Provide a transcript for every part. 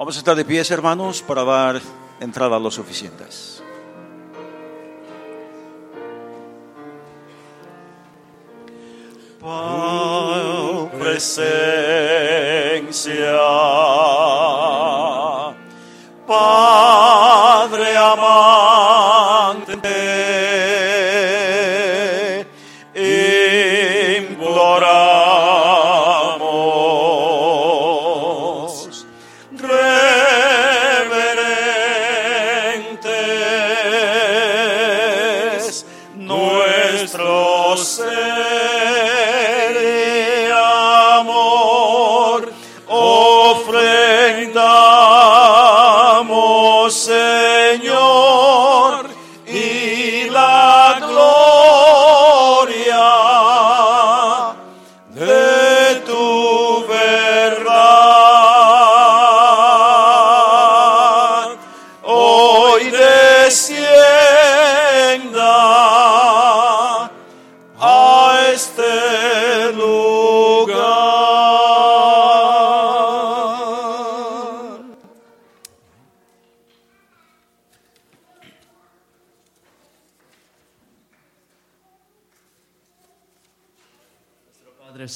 Vamos a estar de pies, hermanos, para dar entrada a los suficientes. presencia.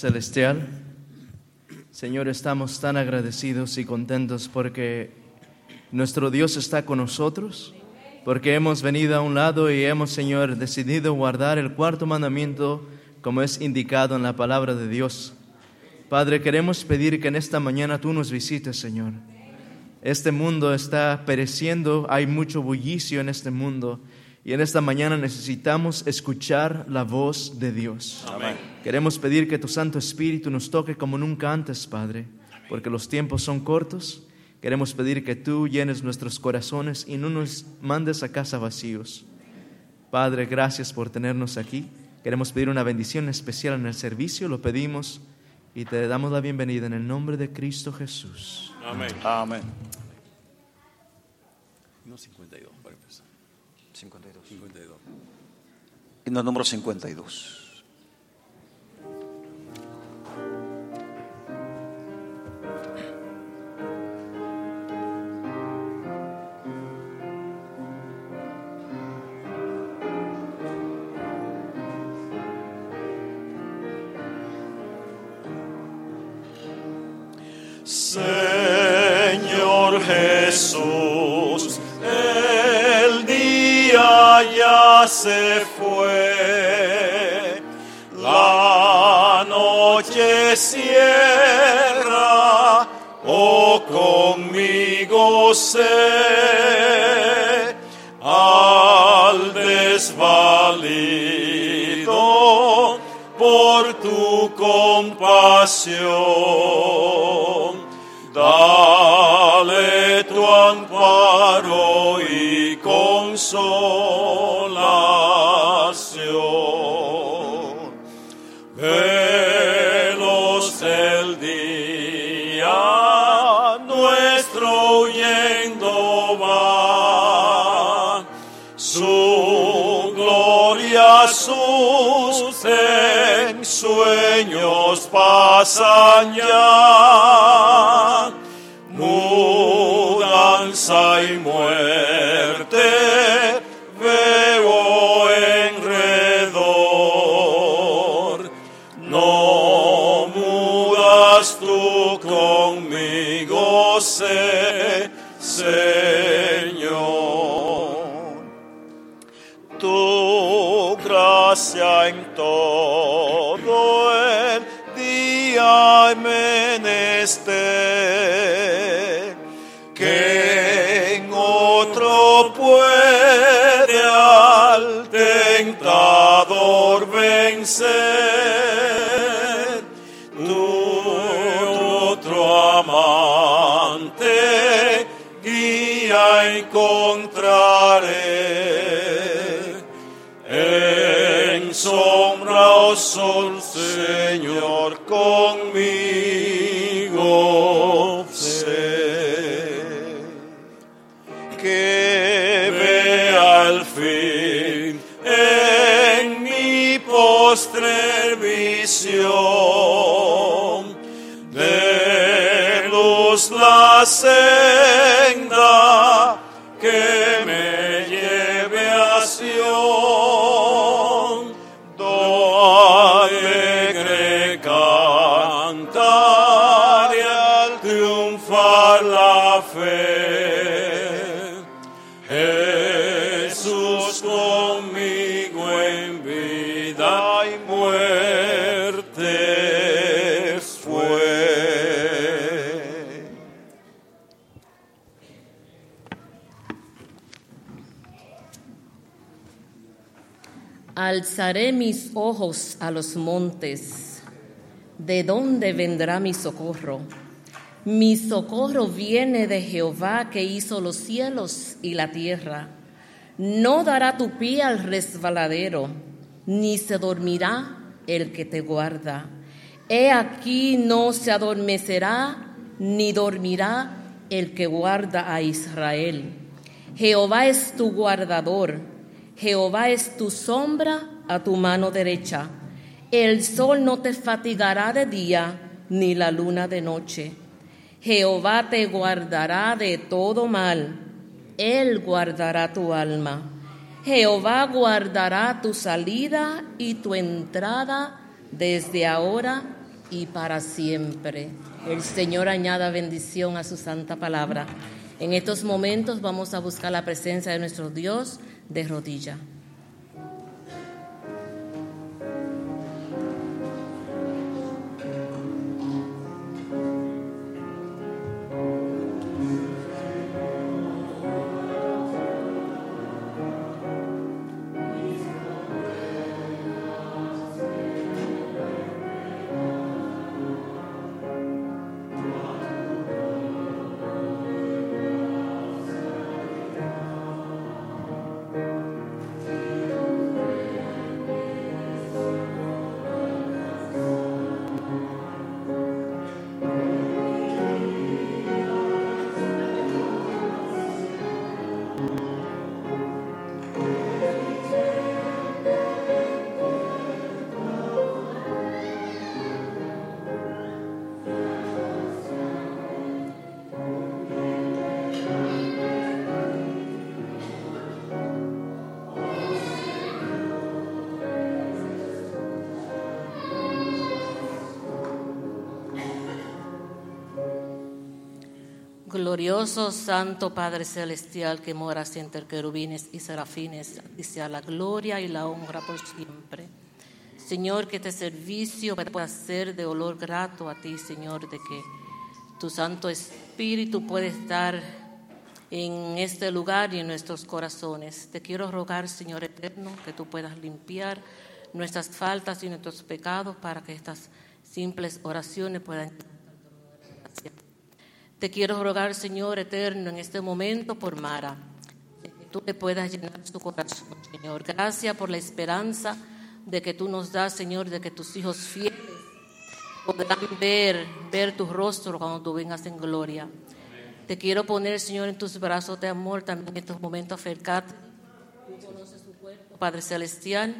Celestial, Señor, estamos tan agradecidos y contentos porque nuestro Dios está con nosotros, porque hemos venido a un lado y hemos, Señor, decidido guardar el cuarto mandamiento como es indicado en la palabra de Dios. Padre, queremos pedir que en esta mañana tú nos visites, Señor. Este mundo está pereciendo, hay mucho bullicio en este mundo y en esta mañana necesitamos escuchar la voz de Dios. Amén. Queremos pedir que tu Santo Espíritu nos toque como nunca antes, Padre, porque los tiempos son cortos. Queremos pedir que tú llenes nuestros corazones y no nos mandes a casa vacíos. Padre, gracias por tenernos aquí. Queremos pedir una bendición especial en el servicio, lo pedimos y te damos la bienvenida en el nombre de Cristo Jesús. Amén. Amén. No 52, para empezar. 52. 52. Himno número 52. Conmigo Alzaré mis ojos a los montes. ¿De dónde vendrá mi socorro? Mi socorro viene de Jehová que hizo los cielos y la tierra. No dará tu pie al resbaladero, ni se dormirá el que te guarda. He aquí no se adormecerá, ni dormirá el que guarda a Israel. Jehová es tu guardador, Jehová es tu sombra a tu mano derecha. El sol no te fatigará de día, ni la luna de noche. Jehová te guardará de todo mal, Él guardará tu alma. Jehová guardará tu salida y tu entrada desde ahora y para siempre. El Señor añada bendición a su santa palabra. En estos momentos vamos a buscar la presencia de nuestro Dios de rodilla. Glorioso Santo Padre Celestial que moras entre querubines y serafines, y sea la gloria y la honra por siempre. Señor, que este servicio pueda ser de olor grato a ti, Señor, de que tu Santo Espíritu puede estar en este lugar y en nuestros corazones. Te quiero rogar, Señor eterno, que tú puedas limpiar nuestras faltas y nuestros pecados para que estas simples oraciones puedan te quiero rogar, Señor eterno, en este momento por Mara, que tú te puedas llenar su corazón, Señor. Gracias por la esperanza de que tú nos das, Señor, de que tus hijos fieles podrán ver, ver tu rostro cuando tú vengas en gloria. Te quiero poner, Señor, en tus brazos de amor también en estos momentos cuerpo, Padre Celestial.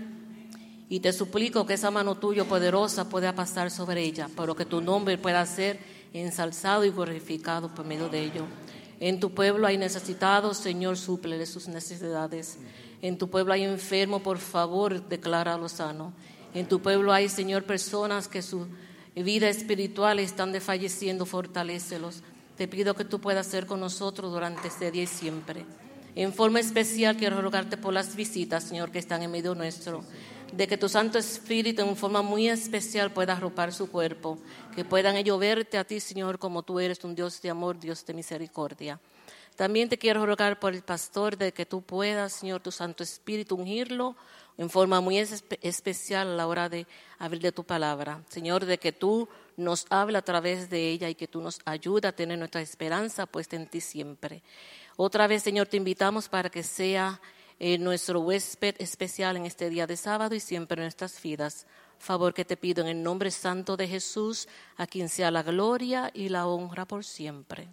Y te suplico que esa mano tuya poderosa pueda pasar sobre ella, pero que tu nombre pueda ser ensalzado y glorificado por medio de ello. En tu pueblo hay necesitados, Señor, súplele sus necesidades. En tu pueblo hay enfermo, por favor, decláralo sano. En tu pueblo hay, Señor, personas que su vida espiritual están desfalleciendo, fortalécelos. Te pido que tú puedas ser con nosotros durante este día y siempre. En forma especial quiero rogarte por las visitas, Señor, que están en medio nuestro de que tu Santo Espíritu en forma muy especial pueda arropar su cuerpo, que puedan ellos verte a ti, Señor, como tú eres un Dios de amor, Dios de misericordia. También te quiero rogar por el pastor de que tú puedas, Señor, tu Santo Espíritu ungirlo en forma muy especial a la hora de abrir de tu palabra. Señor, de que tú nos habla a través de ella y que tú nos ayuda a tener nuestra esperanza puesta en ti siempre. Otra vez, Señor, te invitamos para que sea eh, nuestro huésped especial en este día de sábado y siempre en nuestras vidas. Favor que te pido en el nombre santo de Jesús, a quien sea la gloria y la honra por siempre.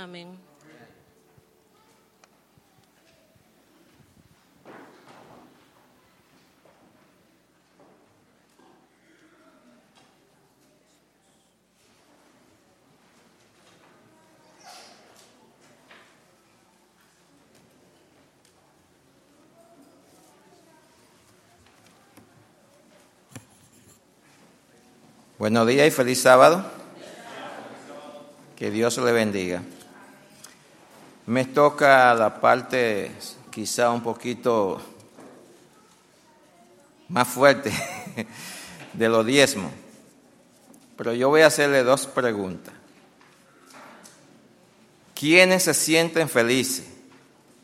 Amén. Buenos días y feliz sábado. Que Dios le bendiga. Me toca la parte quizá un poquito más fuerte de los diezmos, pero yo voy a hacerle dos preguntas. ¿Quiénes se sienten felices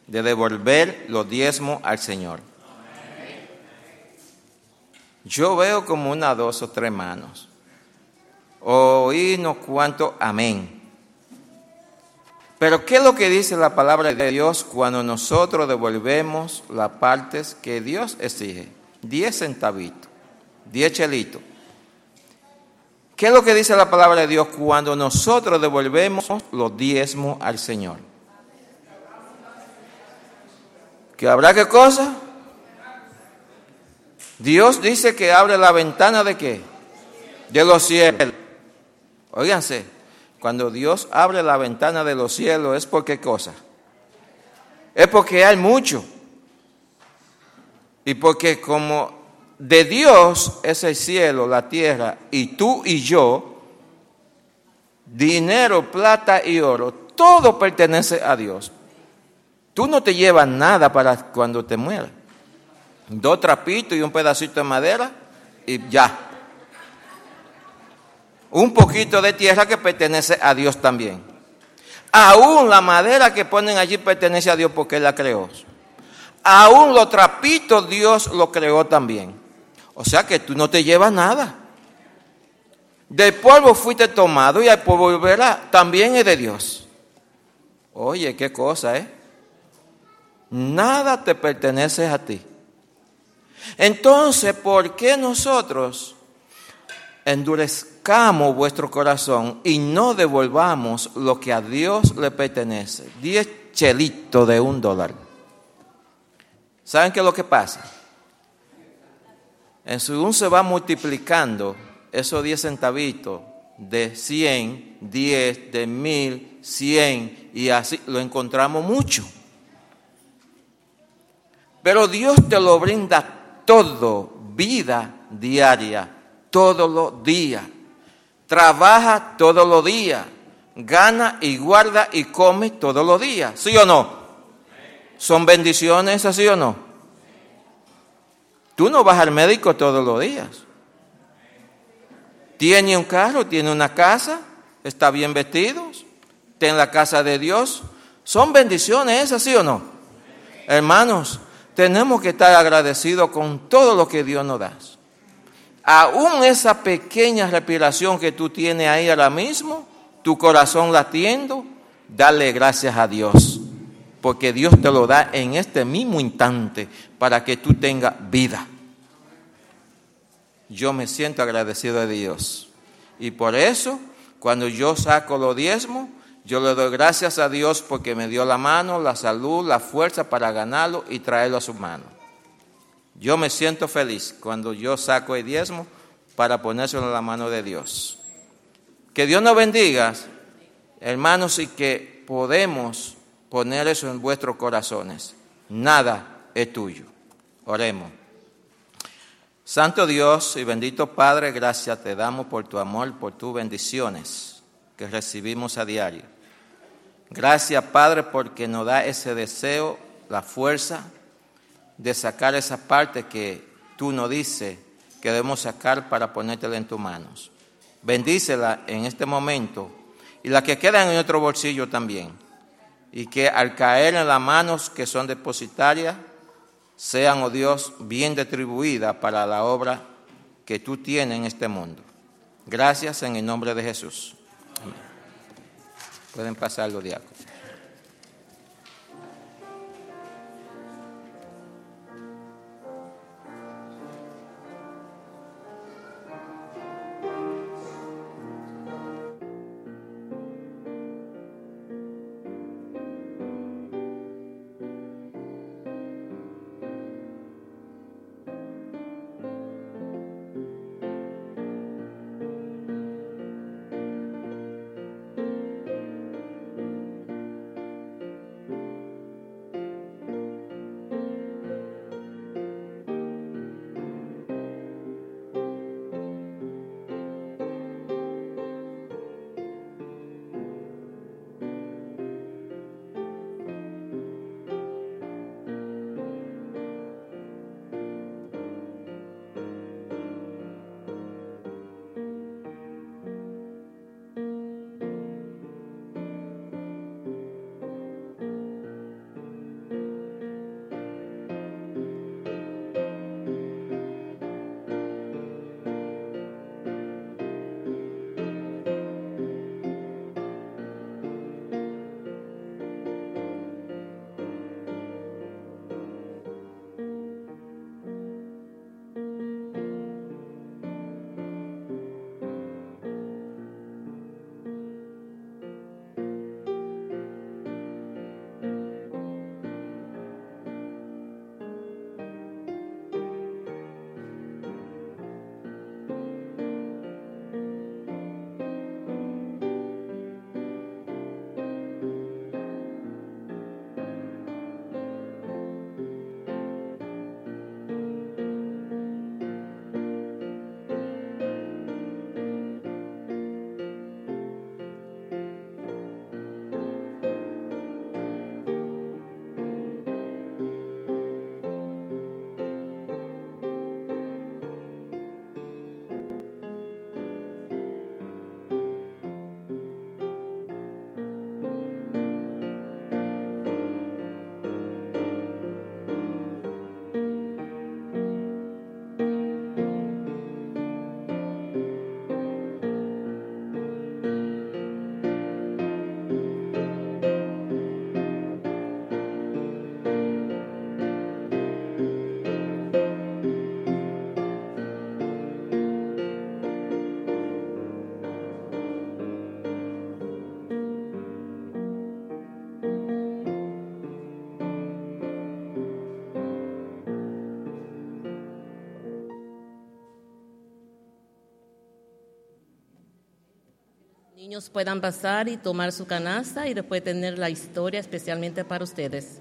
de devolver los diezmos al Señor? Yo veo como una, dos o tres manos. Oí unos cuantos amén. Pero ¿qué es lo que dice la palabra de Dios cuando nosotros devolvemos las partes que Dios exige? Diez centavitos, diez chelitos. ¿Qué es lo que dice la palabra de Dios cuando nosotros devolvemos los diezmos al Señor? ¿Que habrá qué cosa? Dios dice que abre la ventana de qué? De los cielos. Óiganse, cuando Dios abre la ventana de los cielos es por qué cosa? Es porque hay mucho. Y porque como de Dios es el cielo, la tierra, y tú y yo, dinero, plata y oro, todo pertenece a Dios. Tú no te llevas nada para cuando te mueras. Dos trapitos y un pedacito de madera y ya un poquito de tierra que pertenece a Dios también. Aún la madera que ponen allí pertenece a Dios porque Él la creó. Aún los trapitos Dios lo creó también. O sea que tú no te llevas nada. Del polvo fuiste tomado y al polvo volverá. También es de Dios. Oye, qué cosa, ¿eh? Nada te pertenece a ti. Entonces, ¿por qué nosotros endurezcamos vuestro corazón y no devolvamos lo que a Dios le pertenece. Diez chelitos de un dólar. ¿Saben qué es lo que pasa? En según se va multiplicando esos diez centavitos de cien, diez, de mil, cien, y así lo encontramos mucho. Pero Dios te lo brinda todo, vida diaria todos los días. Trabaja todos los días. Gana y guarda y come todos los días. ¿Sí o no? ¿Son bendiciones así o no? Tú no vas al médico todos los días. Tiene un carro, tiene una casa, está bien vestido, está en la casa de Dios. ¿Son bendiciones así o no? Hermanos, tenemos que estar agradecidos con todo lo que Dios nos da aún esa pequeña respiración que tú tienes ahí ahora mismo, tu corazón latiendo, dale gracias a Dios, porque Dios te lo da en este mismo instante para que tú tengas vida. Yo me siento agradecido a Dios. Y por eso, cuando yo saco los diezmos, yo le doy gracias a Dios porque me dio la mano, la salud, la fuerza para ganarlo y traerlo a su mano. Yo me siento feliz cuando yo saco el diezmo para ponérselo en la mano de Dios. Que Dios nos bendiga, hermanos, y que podemos poner eso en vuestros corazones. Nada es tuyo. Oremos. Santo Dios y bendito Padre, gracias te damos por tu amor, por tus bendiciones que recibimos a diario. Gracias Padre porque nos da ese deseo, la fuerza de sacar esa parte que tú nos dices que debemos sacar para ponértela en tus manos. Bendícela en este momento y la que queda en otro bolsillo también. Y que al caer en las manos que son depositarias, sean, oh Dios, bien distribuidas para la obra que tú tienes en este mundo. Gracias en el nombre de Jesús. Pueden pasar los diáconos. Niños puedan pasar y tomar su canasta y después tener la historia especialmente para ustedes.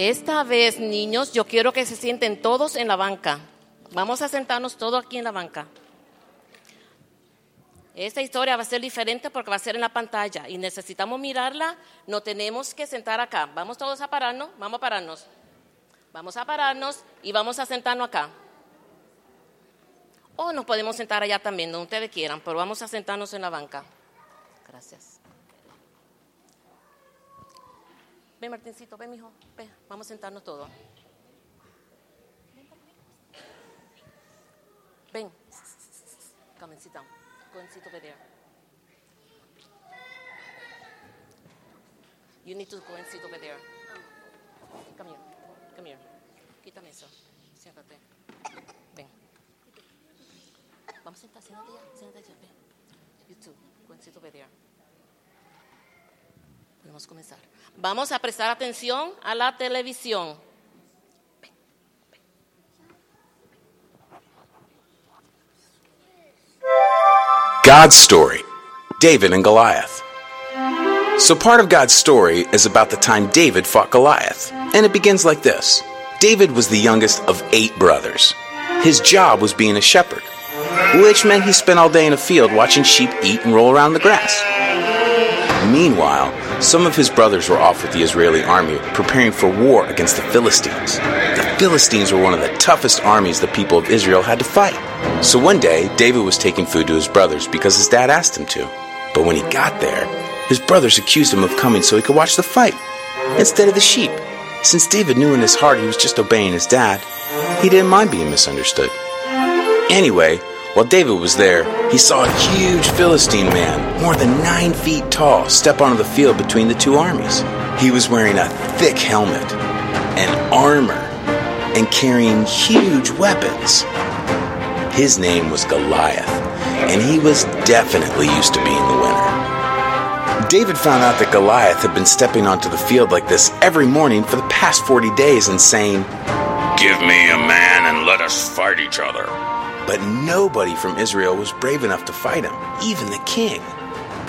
Esta vez, niños, yo quiero que se sienten todos en la banca. Vamos a sentarnos todos aquí en la banca. Esta historia va a ser diferente porque va a ser en la pantalla y necesitamos mirarla. No tenemos que sentar acá. Vamos todos a pararnos. Vamos a pararnos. Vamos a pararnos y vamos a sentarnos acá. O nos podemos sentar allá también, donde ustedes quieran, pero vamos a sentarnos en la banca. Gracias. Ven, Martincito, ven, mijo. Ven, vamos a sentarnos todos. Ven. Come and sit down. Go and sit over there. You need to go and sit over there. Come here. Come here. Quítame eso. Siéntate. Ven. Vamos a sentar. Siéntate ya. Siéntate ya. Ven. You too. Go and sit over there. Podemos comenzar. Vamos a prestar atención a la televisión. God's story David and Goliath. So, part of God's story is about the time David fought Goliath. And it begins like this David was the youngest of eight brothers. His job was being a shepherd, which meant he spent all day in a field watching sheep eat and roll around the grass. Meanwhile, some of his brothers were off with the Israeli army preparing for war against the Philistines. The Philistines were one of the toughest armies the people of Israel had to fight. So one day, David was taking food to his brothers because his dad asked him to. But when he got there, his brothers accused him of coming so he could watch the fight instead of the sheep. Since David knew in his heart he was just obeying his dad, he didn't mind being misunderstood. Anyway, while David was there, he saw a huge Philistine man, more than nine feet tall, step onto the field between the two armies. He was wearing a thick helmet and armor and carrying huge weapons. His name was Goliath, and he was definitely used to being the winner. David found out that Goliath had been stepping onto the field like this every morning for the past 40 days and saying, Give me a man and let us fight each other. But nobody from Israel was brave enough to fight him, even the king.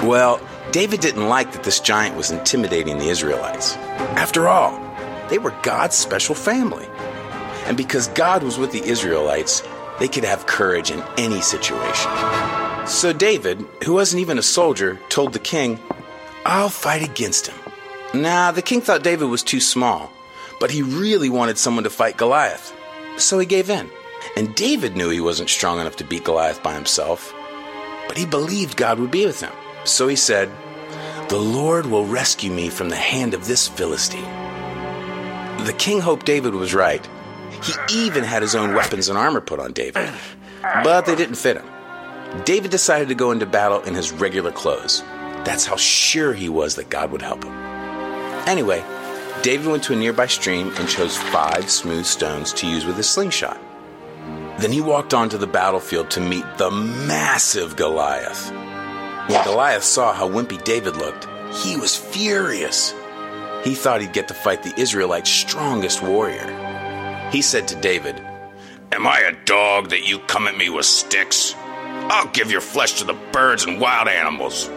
Well, David didn't like that this giant was intimidating the Israelites. After all, they were God's special family. And because God was with the Israelites, they could have courage in any situation. So David, who wasn't even a soldier, told the king, I'll fight against him. Nah, the king thought David was too small, but he really wanted someone to fight Goliath. So he gave in. And David knew he wasn't strong enough to beat Goliath by himself. But he believed God would be with him. So he said, The Lord will rescue me from the hand of this Philistine. The king hoped David was right. He even had his own weapons and armor put on David. But they didn't fit him. David decided to go into battle in his regular clothes. That's how sure he was that God would help him. Anyway, David went to a nearby stream and chose five smooth stones to use with his slingshot. Then he walked onto the battlefield to meet the massive Goliath. When Goliath saw how wimpy David looked, he was furious. He thought he'd get to fight the Israelites' strongest warrior. He said to David, Am I a dog that you come at me with sticks? I'll give your flesh to the birds and wild animals.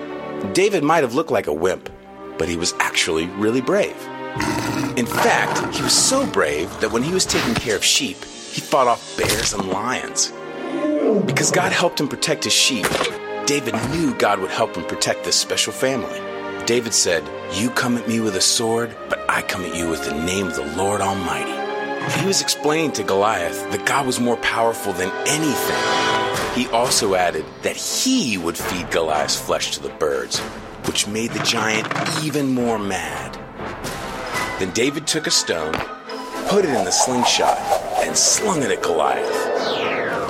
David might have looked like a wimp, but he was actually really brave. In fact, he was so brave that when he was taking care of sheep, he fought off bears and lions. Because God helped him protect his sheep, David knew God would help him protect this special family. David said, You come at me with a sword, but I come at you with the name of the Lord Almighty. He was explaining to Goliath that God was more powerful than anything. He also added that he would feed Goliath's flesh to the birds, which made the giant even more mad. Then David took a stone, put it in the slingshot, and slung it at Goliath.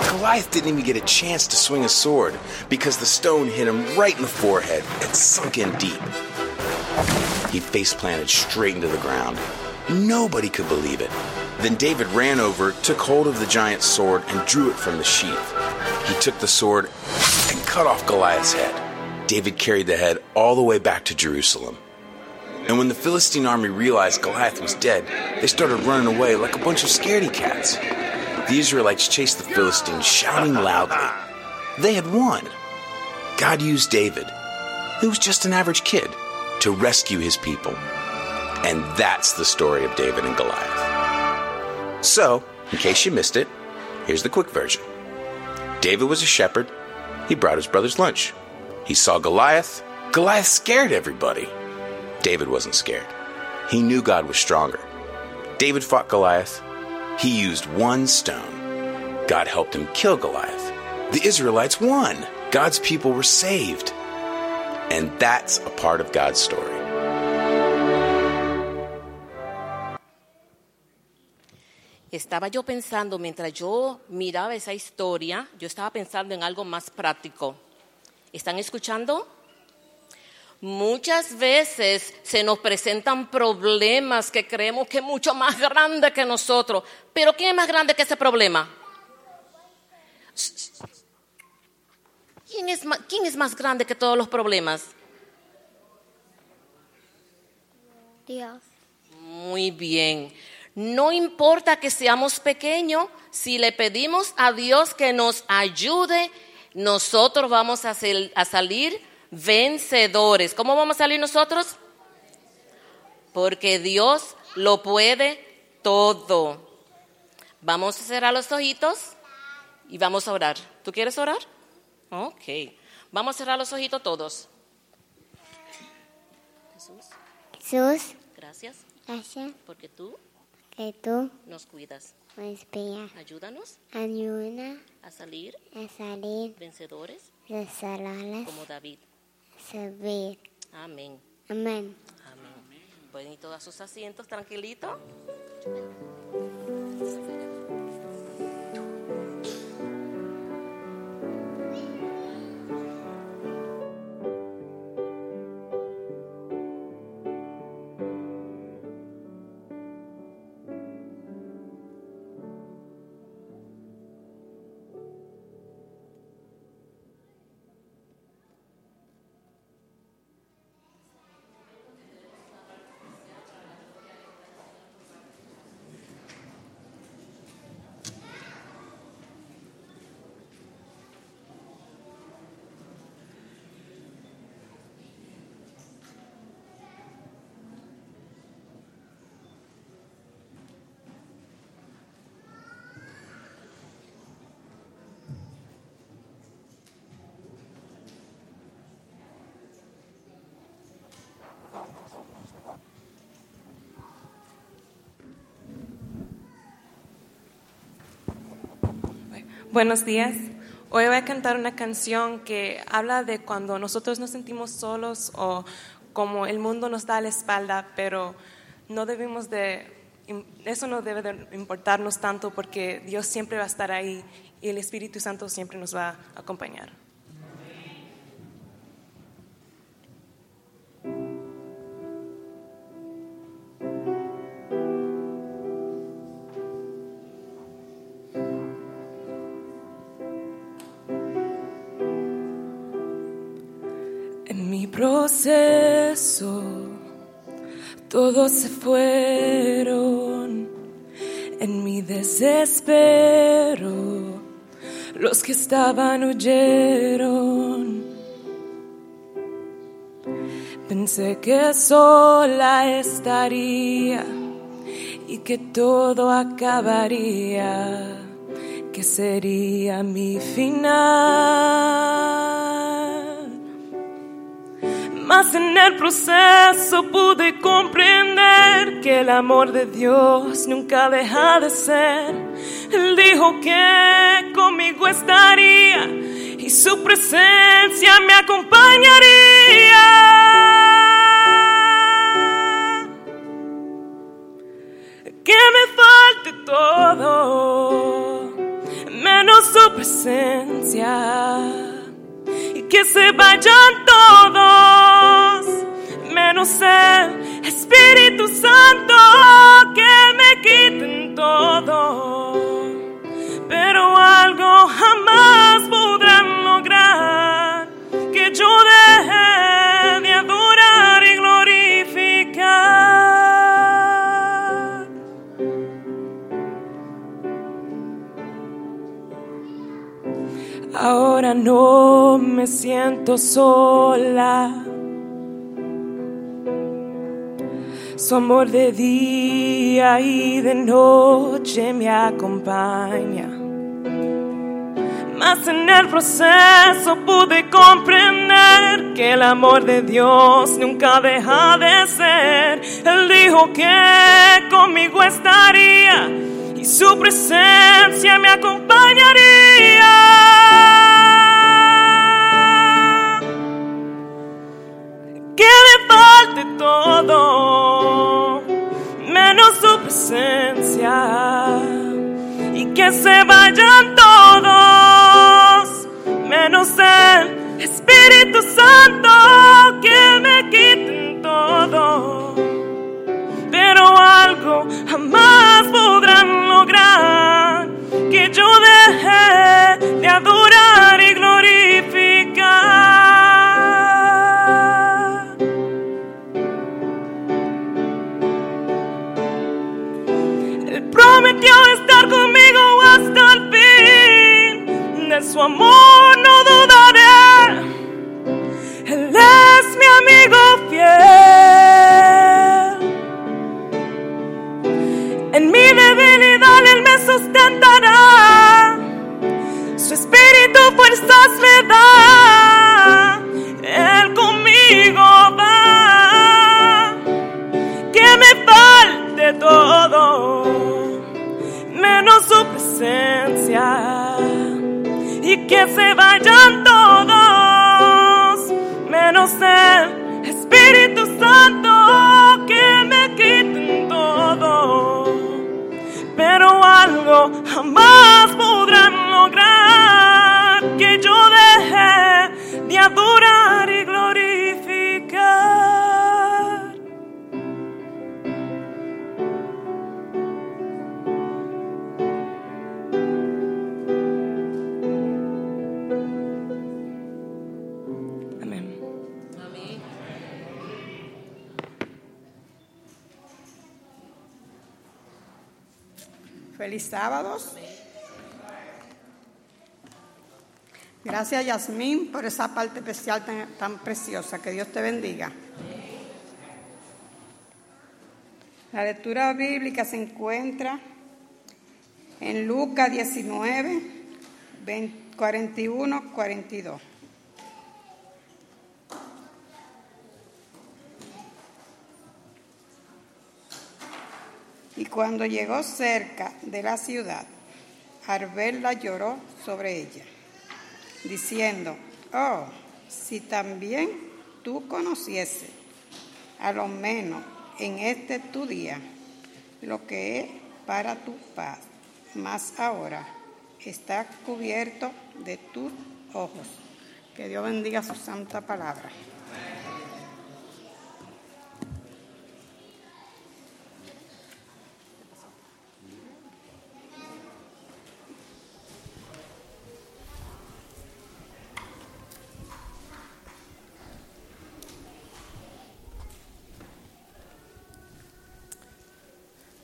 Goliath didn't even get a chance to swing a sword because the stone hit him right in the forehead and sunk in deep. He face planted straight into the ground. Nobody could believe it. Then David ran over, took hold of the giant's sword, and drew it from the sheath. He took the sword and cut off Goliath's head. David carried the head all the way back to Jerusalem. And when the Philistine army realized Goliath was dead, they started running away like a bunch of scaredy cats. The Israelites chased the Philistines, shouting loudly. They had won. God used David, who was just an average kid, to rescue his people. And that's the story of David and Goliath. So, in case you missed it, here's the quick version David was a shepherd. He brought his brother's lunch. He saw Goliath. Goliath scared everybody. David wasn't scared. He knew God was stronger. David fought Goliath. He used one stone. God helped him kill Goliath. The Israelites won. God's people were saved. And that's a part of God's story. Estaba yo pensando, mientras yo miraba esa historia, yo estaba pensando en algo más práctico. ¿Están escuchando? Muchas veces se nos presentan problemas que creemos que es mucho más grande que nosotros. Pero ¿quién es más grande que ese problema? ¿Quién es más, quién es más grande que todos los problemas? Dios. Muy bien. No importa que seamos pequeños, si le pedimos a Dios que nos ayude, nosotros vamos a, sal- a salir vencedores. ¿Cómo vamos a salir nosotros? Porque Dios lo puede todo. Vamos a cerrar los ojitos y vamos a orar. ¿Tú quieres orar? Ok. Vamos a cerrar los ojitos todos. Jesús, Jesús, gracias gracias porque tú que tú nos cuidas. me inspiras. Ayúdanos Ayuda a salir a salir vencedores salones, como David. Servir. Amén. Amén. Amén. Pueden ir todos a sus asientos tranquilitos. Buenos días. Hoy voy a cantar una canción que habla de cuando nosotros nos sentimos solos o como el mundo nos da la espalda, pero no debemos de, eso no debe de importarnos tanto porque Dios siempre va a estar ahí y el Espíritu Santo siempre nos va a acompañar. Todos se fueron en mi desespero. Los que estaban huyeron. Pensé que sola estaría y que todo acabaría, que sería mi final. Mas en el proceso pude comprender que el amor de Dios nunca deja de ser. Él dijo que conmigo estaría y su presencia me acompañaría. Que me falte todo, menos su presencia y que se vayan todos, menos el Espíritu Santo, que me quiten todo, pero algo jamás podrán lograr, que yo deje de adorar y glorificar. Ahora no me siento sola. Su amor de día y de noche me acompaña. Mas en el proceso pude comprender que el amor de Dios nunca deja de ser. Él dijo que conmigo estaría y su presencia me acompañaría. Falte todo, menos su presencia, y que se vayan todos, menos el Espíritu Santo, que me quiten todo. Pero algo jamás podrán lograr que yo deje de adorar y Yasmín por esa parte especial tan, preciosa. Que Dios te bendiga. La lectura bíblica se encuentra en Lucas 19, 20, 41, 42. Y cuando llegó cerca de la ciudad, al verla lloró sobre ella, diciendo, oh, si también tú conocieses, a lo menos en este tu día, lo que es para tu paz, mas ahora está cubierto de tus ojos. Que Dios bendiga su santa palabra.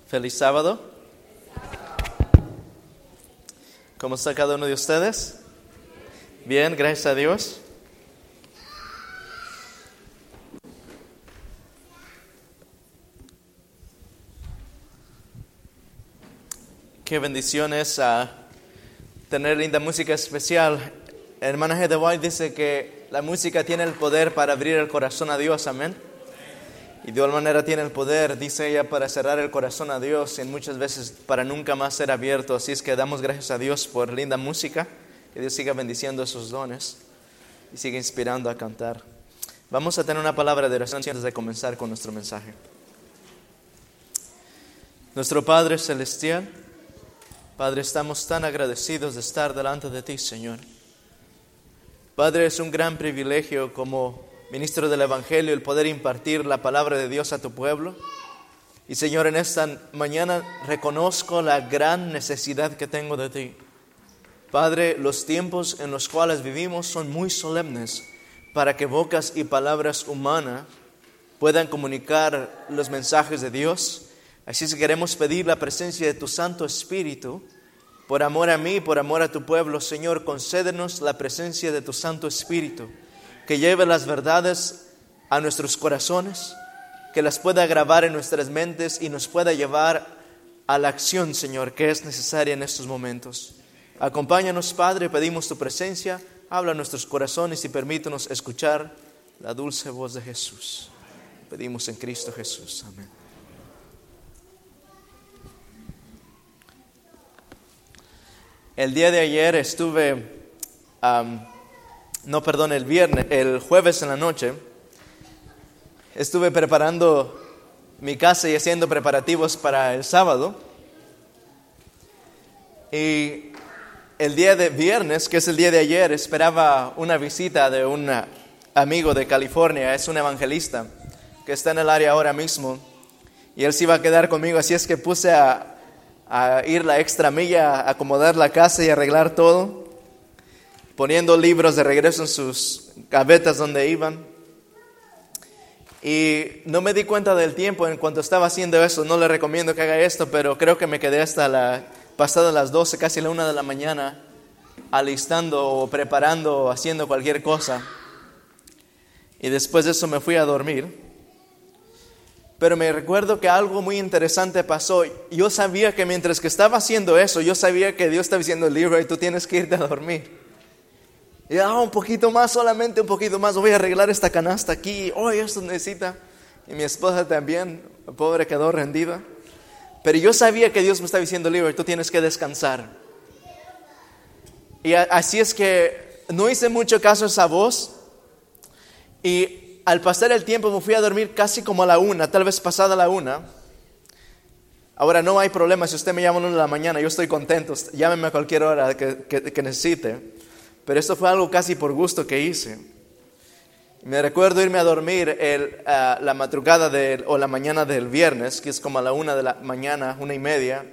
Feliz sábado. ¿Cómo está cada uno de ustedes? Bien, gracias a Dios. Qué bendición es ah, tener linda música especial. De White dice que la música tiene el poder para abrir el corazón a Dios, amén. Y de igual manera tiene el poder, dice ella, para cerrar el corazón a Dios y muchas veces para nunca más ser abierto. Así es que damos gracias a Dios por linda música. Que Dios siga bendiciendo esos dones y siga inspirando a cantar. Vamos a tener una palabra de oración antes de comenzar con nuestro mensaje. Nuestro Padre Celestial, Padre, estamos tan agradecidos de estar delante de ti, Señor. Padre, es un gran privilegio como ministro del Evangelio el poder impartir la palabra de Dios a tu pueblo. Y Señor, en esta mañana reconozco la gran necesidad que tengo de ti. Padre, los tiempos en los cuales vivimos son muy solemnes para que bocas y palabras humanas puedan comunicar los mensajes de Dios. Así que queremos pedir la presencia de tu Santo Espíritu. Por amor a mí, por amor a tu pueblo, Señor, concédenos la presencia de tu Santo Espíritu, que lleve las verdades a nuestros corazones, que las pueda grabar en nuestras mentes y nos pueda llevar a la acción, Señor, que es necesaria en estos momentos. Acompáñanos, Padre, pedimos tu presencia, habla a nuestros corazones y permítanos escuchar la dulce voz de Jesús. Pedimos en Cristo Jesús. Amén. El día de ayer estuve, no perdón, el viernes, el jueves en la noche, estuve preparando mi casa y haciendo preparativos para el sábado. Y el día de viernes, que es el día de ayer, esperaba una visita de un amigo de California, es un evangelista que está en el área ahora mismo. Y él se iba a quedar conmigo, así es que puse a, a ir la extra milla, a acomodar la casa y arreglar todo, poniendo libros de regreso en sus gavetas donde iban. Y no me di cuenta del tiempo en cuanto estaba haciendo eso, no le recomiendo que haga esto, pero creo que me quedé hasta la pasada las 12, casi la 1 de la mañana, alistando o preparando o haciendo cualquier cosa. Y después de eso me fui a dormir. Pero me recuerdo que algo muy interesante pasó. Yo sabía que mientras que estaba haciendo eso, yo sabía que Dios estaba diciendo, Leroy, tú tienes que irte a dormir. Y ah, un poquito más, solamente un poquito más, voy a arreglar esta canasta aquí. Oh, esto necesita. Y mi esposa también, pobre, quedó rendida. Pero yo sabía que Dios me estaba diciendo, Leroy, tú tienes que descansar. Y así es que no hice mucho caso a esa voz. Y al pasar el tiempo me fui a dormir casi como a la una, tal vez pasada la una. Ahora no hay problema si usted me llama a una de la mañana, yo estoy contento, llámeme a cualquier hora que, que, necesite. Pero esto fue algo casi por gusto que hice. Me recuerdo irme a dormir el, uh, la madrugada o la mañana del viernes, que es como a la una de la mañana, una y media.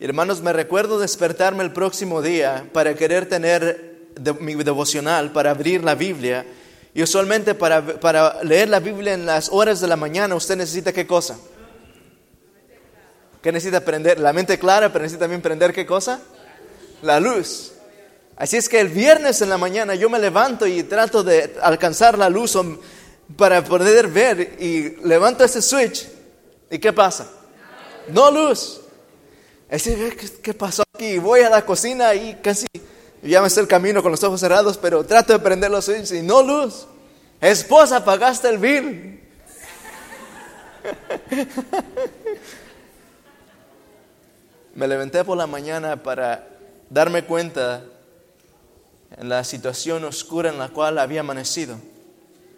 Y hermanos, me recuerdo despertarme el próximo día para querer tener mi devocional, para abrir la Biblia y usualmente para, leer la Biblia en las horas de la mañana, usted necesita qué cosa? ¿Qué necesita prender? La mente clara, pero necesita también prender qué cosa? La luz. Así es que el viernes en la mañana yo me levanto y trato de alcanzar la luz para poder ver y levanto ese switch. ¿Y qué pasa? No luz. Así, ¿qué, ¿Qué pasó aquí? Voy a la cocina y casi ya me sé el camino con los ojos cerrados, pero trato de prender los switches y no luz. Esposa, pagaste el bill. me levanté por la mañana para darme cuenta en la situación oscura en la cual había amanecido,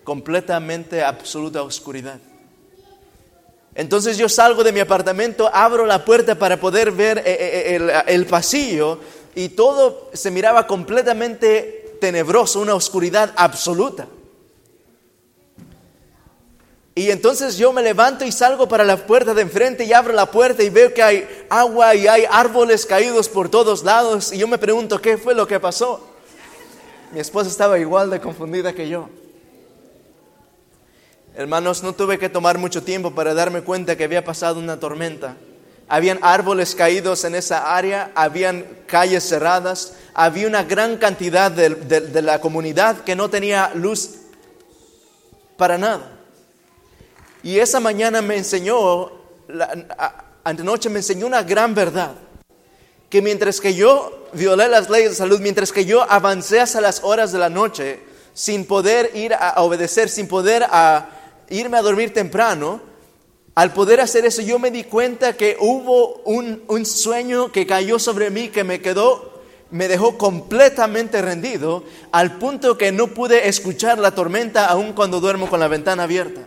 completamente absoluta oscuridad. Entonces yo salgo de mi apartamento, abro la puerta para poder ver eh, eh, el, el pasillo y todo se miraba completamente tenebroso, una oscuridad absoluta. Y entonces yo me levanto y salgo para la puerta de enfrente y abro la puerta y veo que hay agua y hay árboles caídos por todos lados. Y yo me pregunto, ¿qué fue lo que pasó? Mi esposa estaba igual de confundida que yo. Hermanos, no tuve que tomar mucho tiempo para darme cuenta que había pasado una tormenta. Habían árboles caídos en esa área, habían calles cerradas, había una gran cantidad de, de, de la comunidad que no tenía luz para nada. Y esa mañana me enseñó, la, antenoche me enseñó una gran verdad, que mientras que yo violé las leyes de salud, mientras que yo avancé hasta las horas de la noche sin poder ir a obedecer, sin poder a irme a dormir temprano, al poder hacer eso yo me di cuenta que hubo un, un sueño que cayó sobre mí que me quedó me dejó completamente rendido al punto que no pude escuchar la tormenta aun cuando duermo con la ventana abierta.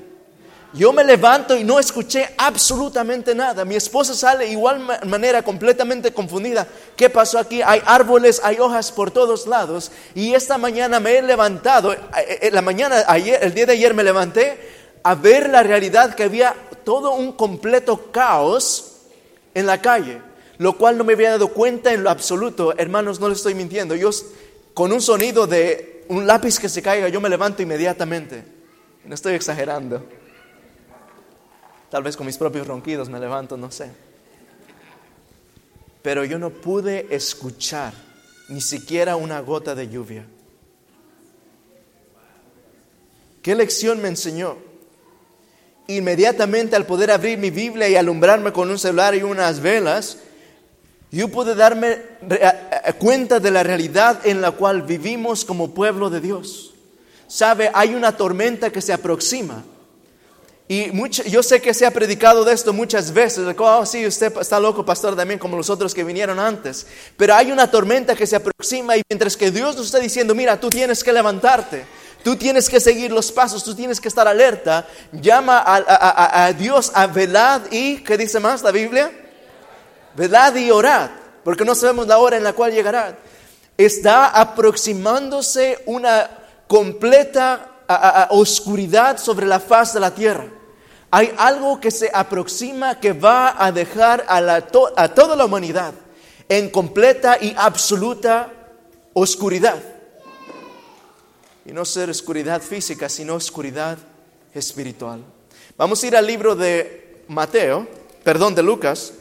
Yo me levanto y no escuché absolutamente nada. Mi esposa sale igual manera completamente confundida. ¿Qué pasó aquí? Hay árboles, hay hojas por todos lados. Y esta mañana me he levantado, la mañana, ayer, el día de ayer me levanté a ver la realidad que había todo un completo caos en la calle, lo cual no me había dado cuenta en lo absoluto. Hermanos, no les estoy mintiendo. Yo con un sonido de un lápiz que se caiga, yo me levanto inmediatamente. No estoy exagerando. Tal vez con mis propios ronquidos me levanto, no sé. Pero yo no pude escuchar ni siquiera una gota de lluvia. ¿Qué lección me enseñó? Inmediatamente al poder abrir mi Biblia y alumbrarme con un celular y unas velas, yo pude darme cuenta de la realidad en la cual vivimos como pueblo de Dios. Sabe, hay una tormenta que se aproxima. Y yo sé que se ha predicado de esto muchas veces. Oh, sí, usted está loco, pastor, también como los otros que vinieron antes. Pero hay una tormenta que se aproxima y mientras que Dios nos está diciendo, mira, tú tienes que levantarte. Tú tienes que seguir los pasos, tú tienes que estar alerta. Llama a Dios a velad y, ¿qué dice más la Biblia? Velad y orad, porque no sabemos la hora en la cual llegará. Está aproximándose una completa oscuridad sobre la faz de la tierra. Hay algo que se aproxima que va a dejar a, la, a toda la humanidad en completa y absoluta oscuridad. Y no ser oscuridad física, sino oscuridad espiritual. Vamos a ir al libro de Mateo, perdón, de Lucas.